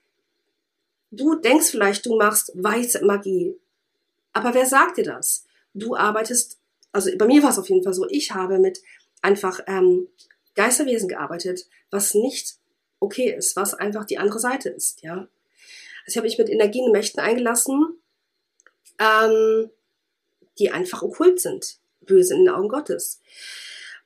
Du denkst vielleicht, du machst weiße Magie. Aber wer sagt dir das? Du arbeitest, also bei mir war es auf jeden Fall so, ich habe mit einfach ähm, Geisterwesen gearbeitet, was nicht okay ist, was einfach die andere Seite ist, ja. Also ich habe mich mit Energien und Mächten eingelassen, ähm, die einfach okkult sind, böse in den Augen Gottes.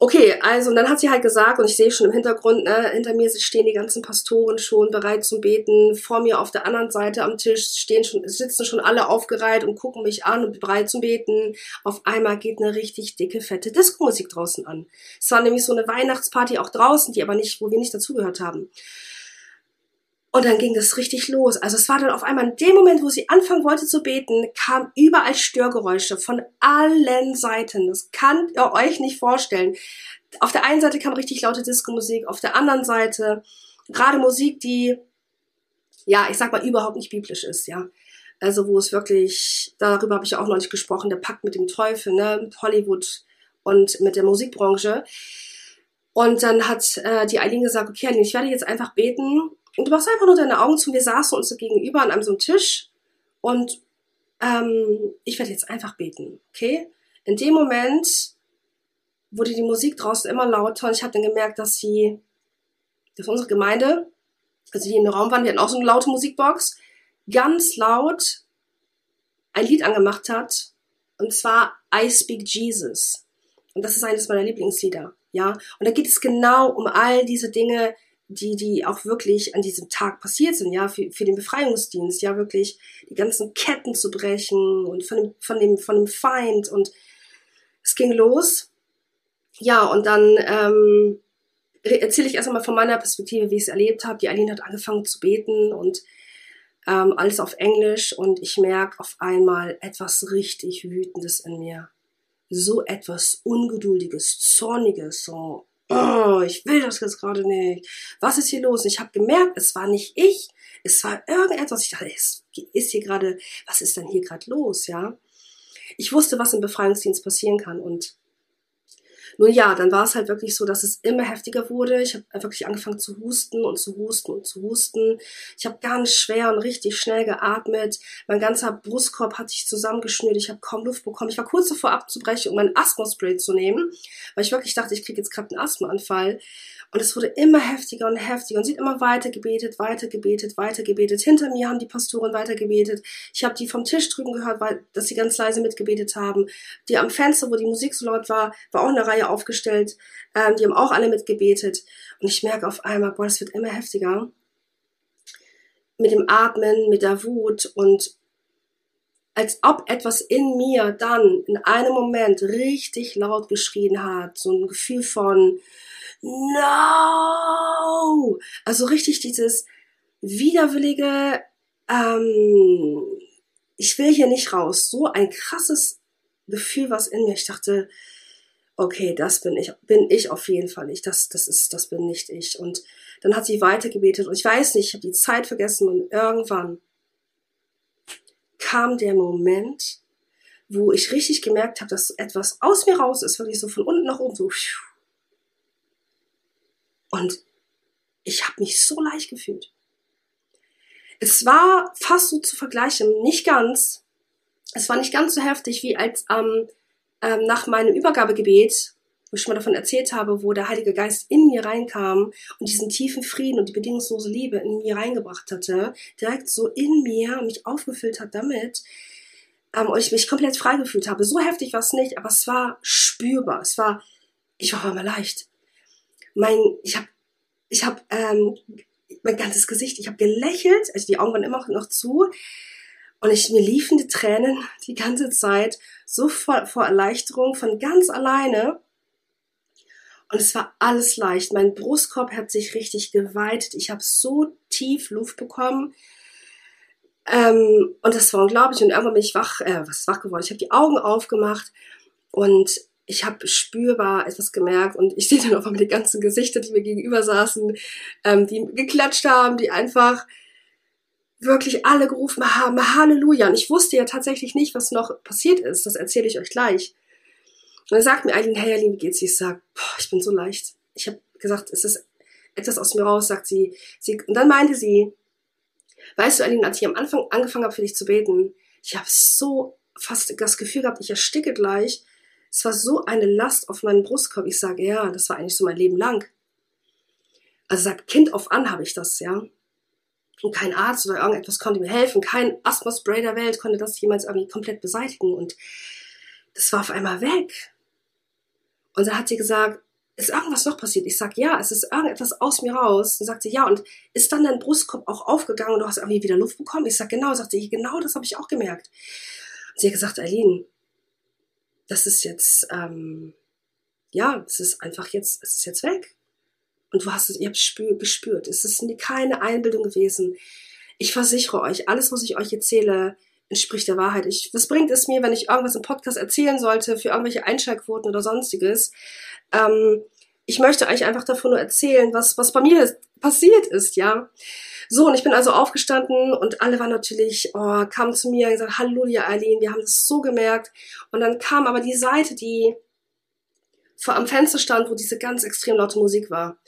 Okay, also und dann hat sie halt gesagt, und ich sehe schon im Hintergrund, ne, hinter mir stehen die ganzen Pastoren schon bereit zum Beten. Vor mir auf der anderen Seite am Tisch stehen schon, sitzen schon alle aufgereiht und gucken mich an und bereit zum Beten. Auf einmal geht eine richtig dicke, fette Disco-Musik draußen an. Es war nämlich so eine Weihnachtsparty auch draußen, die aber nicht, wo wir nicht dazugehört haben. Und dann ging das richtig los. Also es war dann auf einmal in dem Moment, wo sie anfangen wollte zu beten, kam überall Störgeräusche von allen Seiten. Das kann ihr euch nicht vorstellen. Auf der einen Seite kam richtig laute Disco-Musik, auf der anderen Seite gerade Musik, die, ja, ich sag mal, überhaupt nicht biblisch ist, ja. Also wo es wirklich, darüber habe ich ja auch noch nicht gesprochen, der Pakt mit dem Teufel, ne, mit Hollywood und mit der Musikbranche. Und dann hat äh, die Eileen gesagt, okay, Eileen, ich werde jetzt einfach beten und du machst einfach nur deine Augen zu. Wir saßen uns so gegenüber an einem so einem Tisch und ähm, ich werde jetzt einfach beten, okay? In dem Moment wurde die Musik draußen immer lauter und ich habe dann gemerkt, dass sie, dass unsere Gemeinde, also die in dem Raum waren, die hatten auch so eine laute Musikbox, ganz laut ein Lied angemacht hat und zwar I Speak Jesus. Und das ist eines meiner Lieblingslieder, ja? Und da geht es genau um all diese Dinge, die, die auch wirklich an diesem Tag passiert sind, ja, für, für den Befreiungsdienst, ja, wirklich die ganzen Ketten zu brechen und von dem, von dem, von dem Feind und es ging los. Ja, und dann ähm, erzähle ich erst einmal von meiner Perspektive, wie ich es erlebt habe. Die Aline hat angefangen zu beten und ähm, alles auf Englisch und ich merke auf einmal etwas richtig Wütendes in mir. So etwas Ungeduldiges, Zorniges, so, oh, ich will das jetzt gerade nicht. Was ist hier los? Ich habe gemerkt, es war nicht ich, es war irgendetwas. Ich dachte, es ist hier gerade, was ist denn hier gerade los, ja? Ich wusste, was im Befreiungsdienst passieren kann und nun ja, dann war es halt wirklich so, dass es immer heftiger wurde. Ich habe wirklich angefangen zu husten und zu husten und zu husten. Ich habe ganz schwer und richtig schnell geatmet. Mein ganzer Brustkorb hat sich zusammengeschnürt. Ich habe kaum Luft bekommen. Ich war kurz davor abzubrechen, um mein Asthma-Spray zu nehmen, weil ich wirklich dachte, ich kriege jetzt gerade einen Asthmaanfall. Und es wurde immer heftiger und heftiger und sie hat immer weiter gebetet, weiter gebetet, weiter gebetet. Hinter mir haben die Pastoren weiter gebetet. Ich habe die vom Tisch drüben gehört, weil, dass sie ganz leise mitgebetet haben. Die am Fenster, wo die Musik so laut war, war auch eine Reihe aufgestellt. Ähm, die haben auch alle mitgebetet. Und ich merke auf einmal, boah, das wird immer heftiger. Mit dem Atmen, mit der Wut und als ob etwas in mir dann in einem Moment richtig laut geschrien hat. So ein Gefühl von, no! Also richtig dieses widerwillige, ähm, ich will hier nicht raus. So ein krasses Gefühl, was in mir. Ich dachte, okay, das bin ich, bin ich auf jeden Fall nicht. Das, das ist, das bin nicht ich. Und dann hat sie weitergebetet und ich weiß nicht, ich habe die Zeit vergessen und irgendwann kam der Moment, wo ich richtig gemerkt habe, dass etwas aus mir raus ist, wirklich so von unten nach oben, so und ich habe mich so leicht gefühlt. Es war fast so zu vergleichen, nicht ganz. Es war nicht ganz so heftig wie als ähm, ähm, nach meinem Übergabegebet, wo ich schon mal davon erzählt habe, wo der Heilige Geist in mir reinkam und diesen tiefen Frieden und die bedingungslose Liebe in mir reingebracht hatte, direkt so in mir mich aufgefüllt hat damit ähm, und ich mich komplett frei gefühlt habe. So heftig war es nicht, aber es war spürbar. Es war, ich war immer leicht mein, ich habe, ich habe ähm, mein ganzes Gesicht, ich habe gelächelt, also die Augen waren immer noch zu und ich mir liefen die Tränen die ganze Zeit so vor, vor Erleichterung von ganz alleine. Und es war alles leicht. Mein Brustkorb hat sich richtig geweitet. Ich habe so tief Luft bekommen. Ähm, und das war unglaublich. Und irgendwann bin ich wach, äh, was wach geworden. Ich habe die Augen aufgemacht und ich habe spürbar etwas gemerkt und ich sehe dann auf einmal die ganzen Gesichter, die mir gegenüber saßen, ähm, die geklatscht haben, die einfach wirklich alle gerufen haben, Halleluja. Und ich wusste ja tatsächlich nicht, was noch passiert ist. Das erzähle ich euch gleich. Und dann sagt mir Eileen, hey Eileen, wie geht's? Ich sag, boah, ich bin so leicht. Ich habe gesagt, es ist etwas aus mir raus, sagt sie. sie. Und dann meinte sie, weißt du, Eileen, als ich am Anfang angefangen habe, für dich zu beten, ich habe so fast das Gefühl gehabt, ich ersticke gleich. Es war so eine Last auf meinen Brustkorb. Ich sage, ja, das war eigentlich so mein Leben lang. Also sagt Kind auf an habe ich das, ja. Und kein Arzt oder irgendetwas konnte mir helfen. Kein Asthma-Spray der Welt konnte das jemals irgendwie komplett beseitigen. Und das war auf einmal weg. Und dann hat sie gesagt, ist irgendwas noch passiert? Ich sage, ja, es ist irgendetwas aus mir raus. Dann sagt sie, ja, und ist dann dein Brustkorb auch aufgegangen und du hast irgendwie wieder Luft bekommen? Ich sage, genau, sagt sie, genau das habe ich auch gemerkt. Und sie hat gesagt, Eileen, das ist jetzt, ähm, ja, es ist einfach jetzt, es ist jetzt weg. Und du hast es, ihr habt es gespürt. Es ist keine Einbildung gewesen. Ich versichere euch, alles, was ich euch erzähle, entspricht der Wahrheit. Ich, was bringt es mir, wenn ich irgendwas im Podcast erzählen sollte für irgendwelche Einschaltquoten oder sonstiges? Ähm, ich möchte euch einfach davon nur erzählen, was, was bei mir passiert ist, ja. So, und ich bin also aufgestanden und alle waren natürlich, oh, kamen zu mir und gesagt, Halleluja, Eileen, wir haben das so gemerkt. Und dann kam aber die Seite, die vor am Fenster stand, wo diese ganz extrem laute Musik war.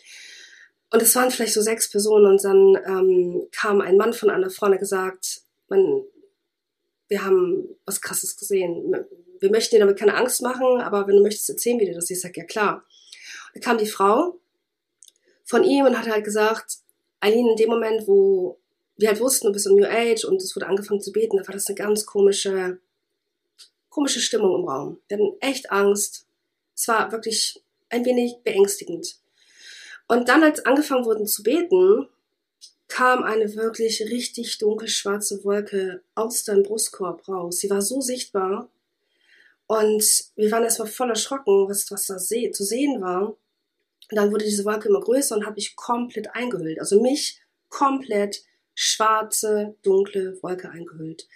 Und es waren vielleicht so sechs Personen und dann ähm, kam ein Mann von einer hat gesagt, man, wir haben was Krasses gesehen. Wir möchten dir damit keine Angst machen, aber wenn du möchtest, erzählen wir dir das. Ich sag, ja klar. Dann kam die Frau von ihm und hat halt gesagt, Eileen, in dem Moment, wo wir halt wussten, du bist im New Age und es wurde angefangen zu beten, da war das eine ganz komische, komische Stimmung im Raum. Wir hatten echt Angst. Es war wirklich ein wenig beängstigend. Und dann, als angefangen wurden zu beten, kam eine wirklich richtig dunkelschwarze Wolke aus deinem Brustkorb raus. Sie war so sichtbar. Und wir waren erstmal voll erschrocken, was, was da zu sehen war. Und dann wurde diese Wolke immer größer und habe ich komplett eingehüllt. Also mich komplett schwarze, dunkle Wolke eingehüllt.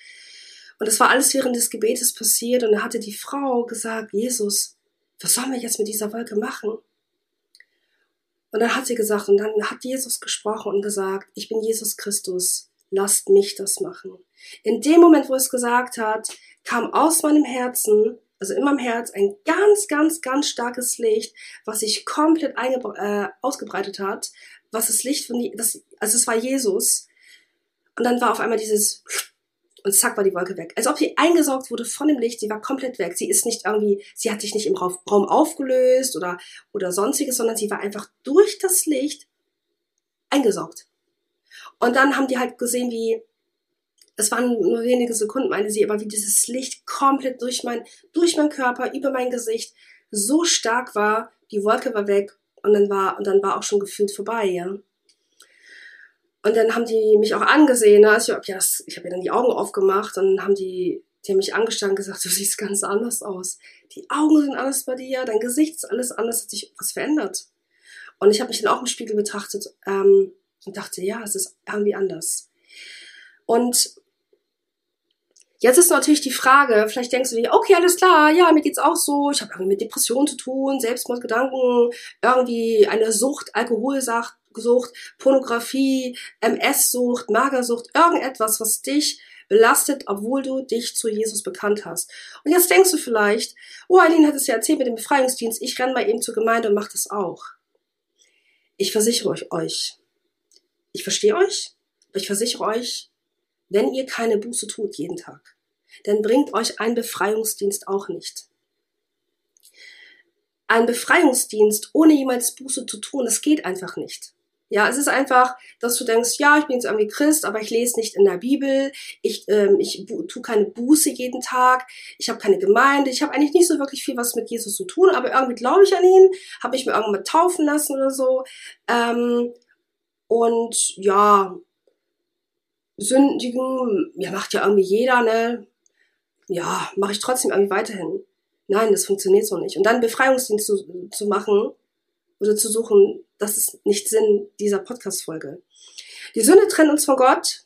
Und das war alles während des Gebetes passiert und da hatte die Frau gesagt, Jesus, was sollen wir jetzt mit dieser Wolke machen? Und dann hat sie gesagt, und dann hat Jesus gesprochen und gesagt, ich bin Jesus Christus, lasst mich das machen. In dem Moment, wo es gesagt hat, kam aus meinem Herzen, also in meinem Herz, ein ganz, ganz, ganz starkes Licht, was sich komplett äh, ausgebreitet hat, was das Licht von, das, also es war Jesus. Und dann war auf einmal dieses und zack war die Wolke weg. Als ob sie eingesaugt wurde von dem Licht, sie war komplett weg. Sie ist nicht irgendwie, sie hat sich nicht im Raum aufgelöst oder, oder sonstiges, sondern sie war einfach durch das Licht eingesaugt. Und dann haben die halt gesehen, wie, es waren nur wenige Sekunden, meine sie, aber wie dieses Licht komplett durch mein, durch mein Körper, über mein Gesicht so stark war, die Wolke war weg und dann war, und dann war auch schon gefühlt vorbei, ja. Und dann haben die mich auch angesehen. Ne? Also, ja, ich habe ja dann die Augen aufgemacht und dann haben die, die haben mich angestarrt und gesagt, du siehst ganz anders aus. Die Augen sind anders bei dir, dein Gesicht ist alles anders, hat sich was verändert. Und ich habe mich dann auch im Spiegel betrachtet ähm, und dachte, ja, es ist irgendwie anders. Und Jetzt ist natürlich die Frage, vielleicht denkst du dir, okay, alles klar, ja, mir geht's auch so, ich habe irgendwie mit Depressionen zu tun, Selbstmordgedanken, irgendwie eine Sucht, Alkoholsucht, Sucht, Pornografie, MS-Sucht, Magersucht, irgendetwas, was dich belastet, obwohl du dich zu Jesus bekannt hast. Und jetzt denkst du vielleicht, oh, Eileen hat es ja erzählt mit dem Befreiungsdienst, ich renne mal eben zur Gemeinde und mache das auch. Ich versichere euch, euch. Ich verstehe euch, aber ich versichere euch, wenn ihr keine Buße tut jeden Tag, dann bringt euch ein Befreiungsdienst auch nicht. Ein Befreiungsdienst ohne jemals Buße zu tun, das geht einfach nicht. Ja, es ist einfach, dass du denkst, ja, ich bin jetzt irgendwie Christ, aber ich lese nicht in der Bibel, ich, ähm, ich tu keine Buße jeden Tag, ich habe keine Gemeinde, ich habe eigentlich nicht so wirklich viel was mit Jesus zu tun, aber irgendwie glaube ich an ihn, habe ich mir irgendwann mal taufen lassen oder so. Ähm, und ja, sündigen, ja, macht ja irgendwie jeder, ne? Ja, mache ich trotzdem irgendwie weiterhin. Nein, das funktioniert so nicht. Und dann Befreiungsdienst zu, zu machen oder zu suchen, das ist nicht Sinn dieser Podcast-Folge. Die Sünde trennt uns von Gott.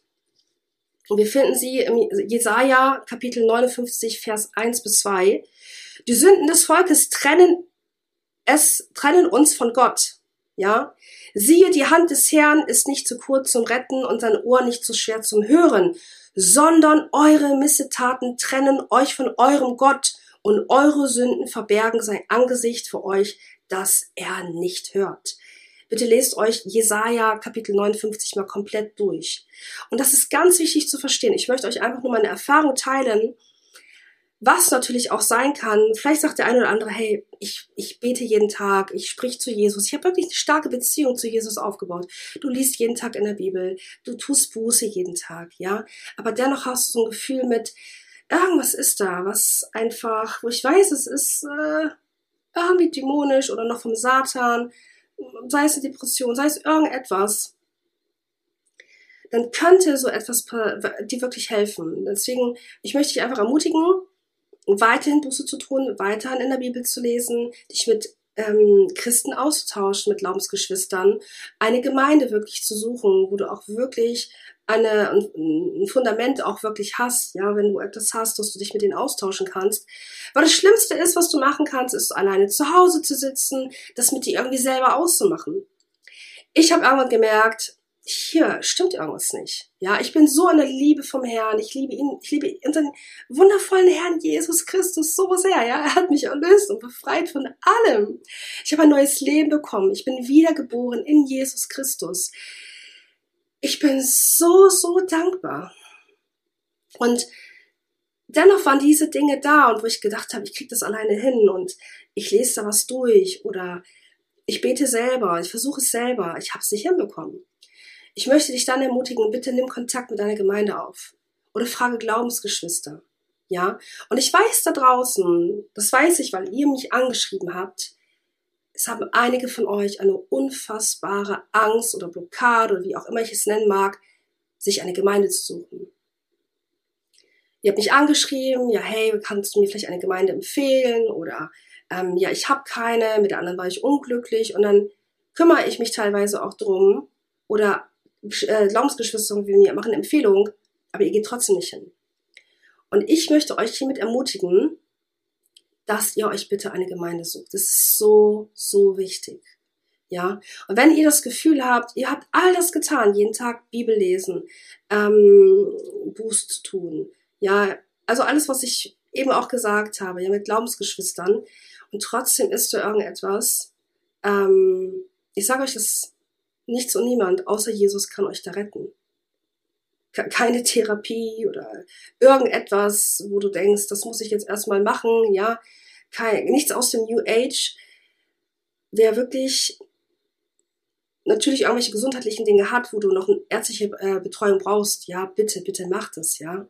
Und wir finden sie im Jesaja Kapitel 59, Vers 1 bis 2. Die Sünden des Volkes trennen es, trennen uns von Gott. Ja? Siehe, die Hand des Herrn ist nicht zu kurz zum Retten und sein Ohr nicht zu schwer zum Hören, sondern eure Missetaten trennen euch von eurem Gott und eure Sünden verbergen sein Angesicht vor euch, dass er nicht hört. Bitte lest euch Jesaja Kapitel 59 mal komplett durch. Und das ist ganz wichtig zu verstehen. Ich möchte euch einfach nur meine Erfahrung teilen, was natürlich auch sein kann, vielleicht sagt der eine oder andere, hey, ich, ich bete jeden Tag, ich sprich zu Jesus, ich habe wirklich eine starke Beziehung zu Jesus aufgebaut. Du liest jeden Tag in der Bibel, du tust Buße jeden Tag, ja. Aber dennoch hast du so ein Gefühl mit, irgendwas ist da, was einfach, wo ich weiß, es ist äh, irgendwie dämonisch oder noch vom Satan, sei es eine Depression, sei es irgendetwas, dann könnte so etwas dir wirklich helfen. Deswegen, ich möchte dich einfach ermutigen, weiterhin Buße zu tun, weiterhin in der Bibel zu lesen, dich mit ähm, Christen auszutauschen, mit Glaubensgeschwistern, eine Gemeinde wirklich zu suchen, wo du auch wirklich eine, ein Fundament auch wirklich hast, ja, wenn du etwas hast, dass du dich mit denen austauschen kannst. Weil das Schlimmste ist, was du machen kannst, ist alleine zu Hause zu sitzen, das mit dir irgendwie selber auszumachen. Ich habe irgendwann gemerkt, hier stimmt irgendwas nicht. Ja, ich bin so in der Liebe vom Herrn. Ich liebe ihn, ich liebe unseren wundervollen Herrn Jesus Christus so sehr. Ja, er hat mich erlöst und befreit von allem. Ich habe ein neues Leben bekommen. Ich bin wiedergeboren in Jesus Christus ich bin so, so dankbar. Und dennoch waren diese Dinge da und wo ich gedacht habe, ich kriege das alleine hin und ich lese da was durch oder ich bete selber, ich versuche es selber, ich habe es nicht hinbekommen. Ich möchte dich dann ermutigen, bitte nimm Kontakt mit deiner Gemeinde auf oder frage Glaubensgeschwister. Ja, und ich weiß da draußen, das weiß ich, weil ihr mich angeschrieben habt, es haben einige von euch eine unfassbare Angst oder Blockade oder wie auch immer ich es nennen mag, sich eine Gemeinde zu suchen. Ihr habt mich angeschrieben, ja, hey, kannst du mir vielleicht eine Gemeinde empfehlen? Oder ähm, ja, ich habe keine, mit der anderen war ich unglücklich und dann kümmere ich mich teilweise auch drum oder äh, Glaubensgeschwister wie mir machen Empfehlung, aber ihr geht trotzdem nicht hin. Und ich möchte euch hiermit ermutigen, dass ihr euch bitte eine Gemeinde sucht. Das ist so, so wichtig. Ja, und wenn ihr das Gefühl habt, ihr habt all das getan, jeden Tag Bibel lesen, ähm, Boost tun, ja, also alles, was ich eben auch gesagt habe, ja, mit Glaubensgeschwistern, und trotzdem ist da irgendetwas, ähm, ich sage euch das, nichts und niemand außer Jesus kann euch da retten. Keine Therapie oder irgendetwas, wo du denkst, das muss ich jetzt erstmal machen, ja, kein, nichts aus dem New Age. Wer wirklich natürlich irgendwelche gesundheitlichen Dinge hat, wo du noch eine ärztliche äh, Betreuung brauchst, ja, bitte, bitte mach das, ja.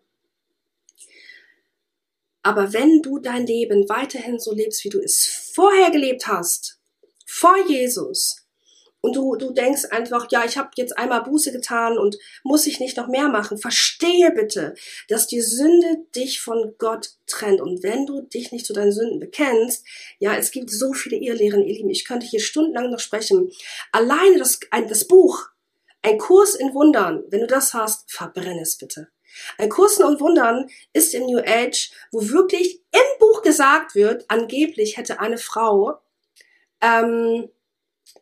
Aber wenn du dein Leben weiterhin so lebst, wie du es vorher gelebt hast, vor Jesus, und du, du denkst einfach, ja, ich habe jetzt einmal Buße getan und muss ich nicht noch mehr machen. Verstehe bitte, dass die Sünde dich von Gott trennt. Und wenn du dich nicht zu deinen Sünden bekennst, ja, es gibt so viele Irrlehren, ihr Lieben, ich könnte hier stundenlang noch sprechen. Alleine das, ein, das Buch, ein Kurs in Wundern, wenn du das hast, verbrenn es bitte. Ein Kurs in Wundern ist im New Age, wo wirklich im Buch gesagt wird, angeblich hätte eine Frau ähm,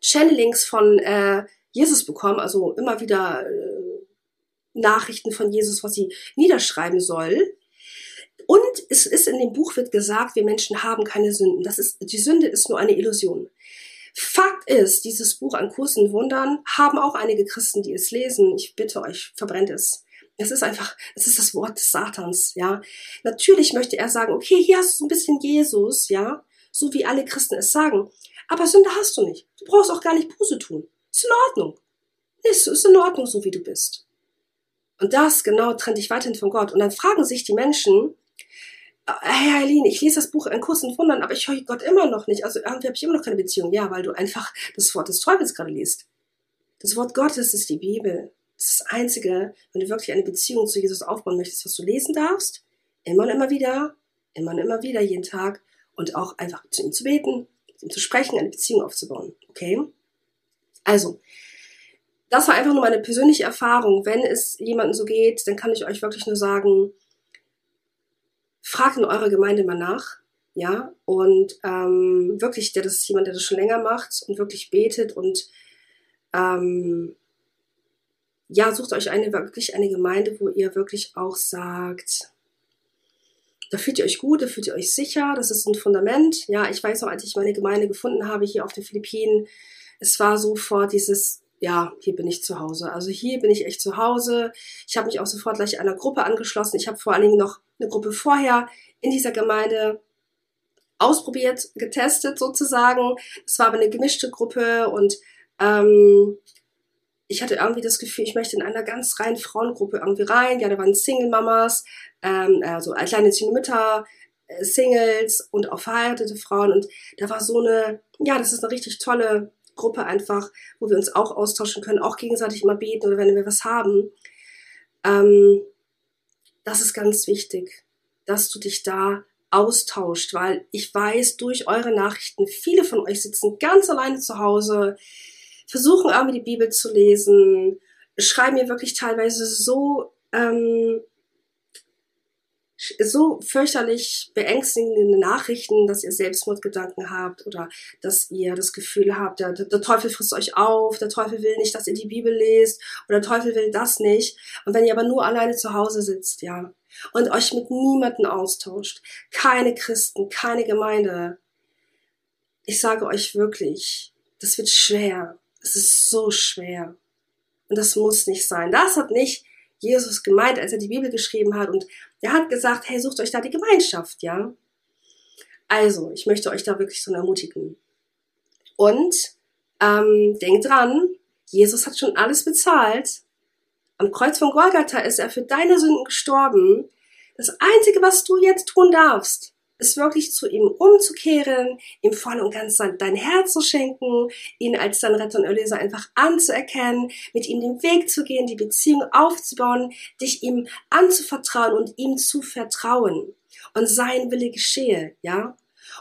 Channelings von äh, Jesus bekommen, also immer wieder äh, Nachrichten von Jesus, was sie niederschreiben soll. Und es ist in dem Buch wird gesagt, wir Menschen haben keine Sünden. Das ist, die Sünde ist nur eine Illusion. Fakt ist, dieses Buch an Kursen Wundern haben auch einige Christen, die es lesen. Ich bitte euch, verbrennt es. Es ist einfach, es ist das Wort des Satans, ja. Natürlich möchte er sagen, okay, hier hast du ein bisschen Jesus, ja, so wie alle Christen es sagen. Aber Sünde hast du nicht. Du brauchst auch gar nicht Buße tun. Ist in Ordnung. Ist, ist in Ordnung, so wie du bist. Und das genau trennt dich weiterhin von Gott. Und dann fragen sich die Menschen, äh, Herr Eileen, ich lese das Buch in Kurs und Wundern, aber ich höre Gott immer noch nicht. Also irgendwie habe ich immer noch keine Beziehung. Ja, weil du einfach das Wort des Teufels gerade liest. Das Wort Gottes ist die Bibel. Das ist das Einzige, wenn du wirklich eine Beziehung zu Jesus aufbauen möchtest, was du lesen darfst. Immer und immer wieder, immer und immer wieder, jeden Tag. Und auch einfach zu ihm zu beten, ihm zu sprechen, eine Beziehung aufzubauen. Okay? Also, das war einfach nur meine persönliche Erfahrung. Wenn es jemandem so geht, dann kann ich euch wirklich nur sagen, fragt in eurer Gemeinde mal nach. Ja, und ähm, wirklich, der das ist jemand, der das schon länger macht und wirklich betet und ähm, ja, sucht euch eine wirklich eine Gemeinde, wo ihr wirklich auch sagt, da fühlt ihr euch gut, da fühlt ihr euch sicher, das ist ein Fundament. Ja, ich weiß noch, als ich meine Gemeinde gefunden habe hier auf den Philippinen, es war sofort dieses, ja, hier bin ich zu Hause. Also hier bin ich echt zu Hause. Ich habe mich auch sofort gleich einer Gruppe angeschlossen. Ich habe vor allen Dingen noch eine Gruppe vorher in dieser Gemeinde ausprobiert, getestet sozusagen. Es war aber eine gemischte Gruppe und ähm, ich hatte irgendwie das Gefühl, ich möchte in einer ganz reinen Frauengruppe irgendwie rein. Ja, da waren Single-Mamas, ähm, also alleinerziehende Mütter, äh, Singles und auch verheiratete Frauen. Und da war so eine, ja, das ist eine richtig tolle Gruppe einfach, wo wir uns auch austauschen können, auch gegenseitig immer beten oder wenn wir was haben. Ähm, das ist ganz wichtig, dass du dich da austauscht, weil ich weiß durch eure Nachrichten, viele von euch sitzen ganz alleine zu Hause, versuchen irgendwie die Bibel zu lesen, schreiben mir wirklich teilweise so ähm, so fürchterlich beängstigende Nachrichten, dass ihr Selbstmordgedanken habt oder dass ihr das Gefühl habt, der, der, Teufel frisst euch auf, der Teufel will nicht, dass ihr die Bibel lest oder der Teufel will das nicht. Und wenn ihr aber nur alleine zu Hause sitzt, ja, und euch mit niemanden austauscht, keine Christen, keine Gemeinde, ich sage euch wirklich, das wird schwer. Es ist so schwer. Und das muss nicht sein. Das hat nicht Jesus gemeint, als er die Bibel geschrieben hat. Und er hat gesagt, hey, sucht euch da die Gemeinschaft, ja. Also, ich möchte euch da wirklich so ermutigen. Und ähm, denkt dran, Jesus hat schon alles bezahlt. Am Kreuz von Golgatha ist er für deine Sünden gestorben. Das Einzige, was du jetzt tun darfst, ist wirklich zu ihm umzukehren, ihm voll und ganz dein Herz zu schenken, ihn als dein Retter und Erlöser einfach anzuerkennen, mit ihm den Weg zu gehen, die Beziehung aufzubauen, dich ihm anzuvertrauen und ihm zu vertrauen. Und sein Wille geschehe, ja?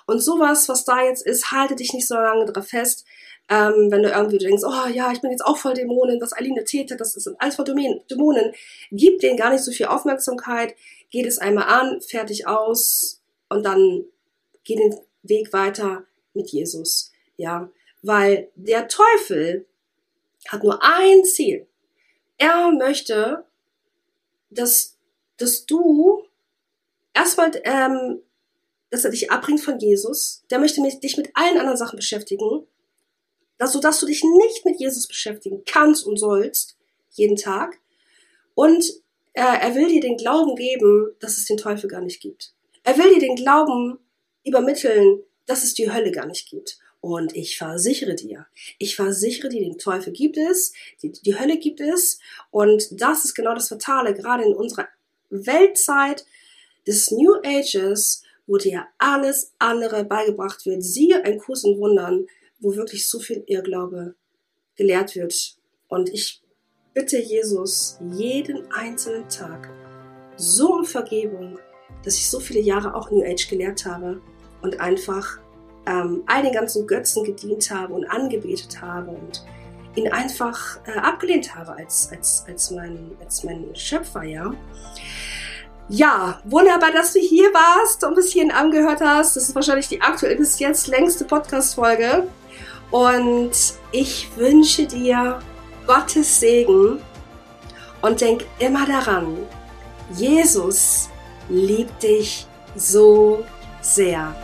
Und sowas, was da jetzt ist, halte dich nicht so lange drauf fest. Ähm, wenn du irgendwie denkst, oh ja, ich bin jetzt auch voll Dämonen, was Aline hat, das ist alles voll Dämonen. Gib denen gar nicht so viel Aufmerksamkeit, geht es einmal an, fertig aus und dann geh den Weg weiter mit Jesus. Ja, weil der Teufel hat nur ein Ziel. Er möchte, dass, dass du erstmal, ähm, dass er dich abbringt von Jesus. Der möchte dich mit allen anderen Sachen beschäftigen, dass, sodass du dich nicht mit Jesus beschäftigen kannst und sollst, jeden Tag. Und er, er will dir den Glauben geben, dass es den Teufel gar nicht gibt. Er will dir den Glauben übermitteln, dass es die Hölle gar nicht gibt. Und ich versichere dir, ich versichere dir, den Teufel gibt es, die, die Hölle gibt es. Und das ist genau das Fatale, gerade in unserer Weltzeit des New Ages, wo dir alles andere beigebracht wird. Siehe ein Kurs in Wundern, wo wirklich so viel Irrglaube gelehrt wird. Und ich bitte Jesus jeden einzelnen Tag so um Vergebung, dass ich so viele Jahre auch New Age gelehrt habe und einfach ähm, all den ganzen Götzen gedient habe und angebetet habe und ihn einfach äh, abgelehnt habe als, als, als, mein, als mein Schöpfer, ja. Ja, wunderbar, dass du hier warst und bis hierhin angehört hast. Das ist wahrscheinlich die aktuell bis jetzt längste Podcast-Folge. Und ich wünsche dir Gottes Segen und denk immer daran, Jesus liebt dich so sehr.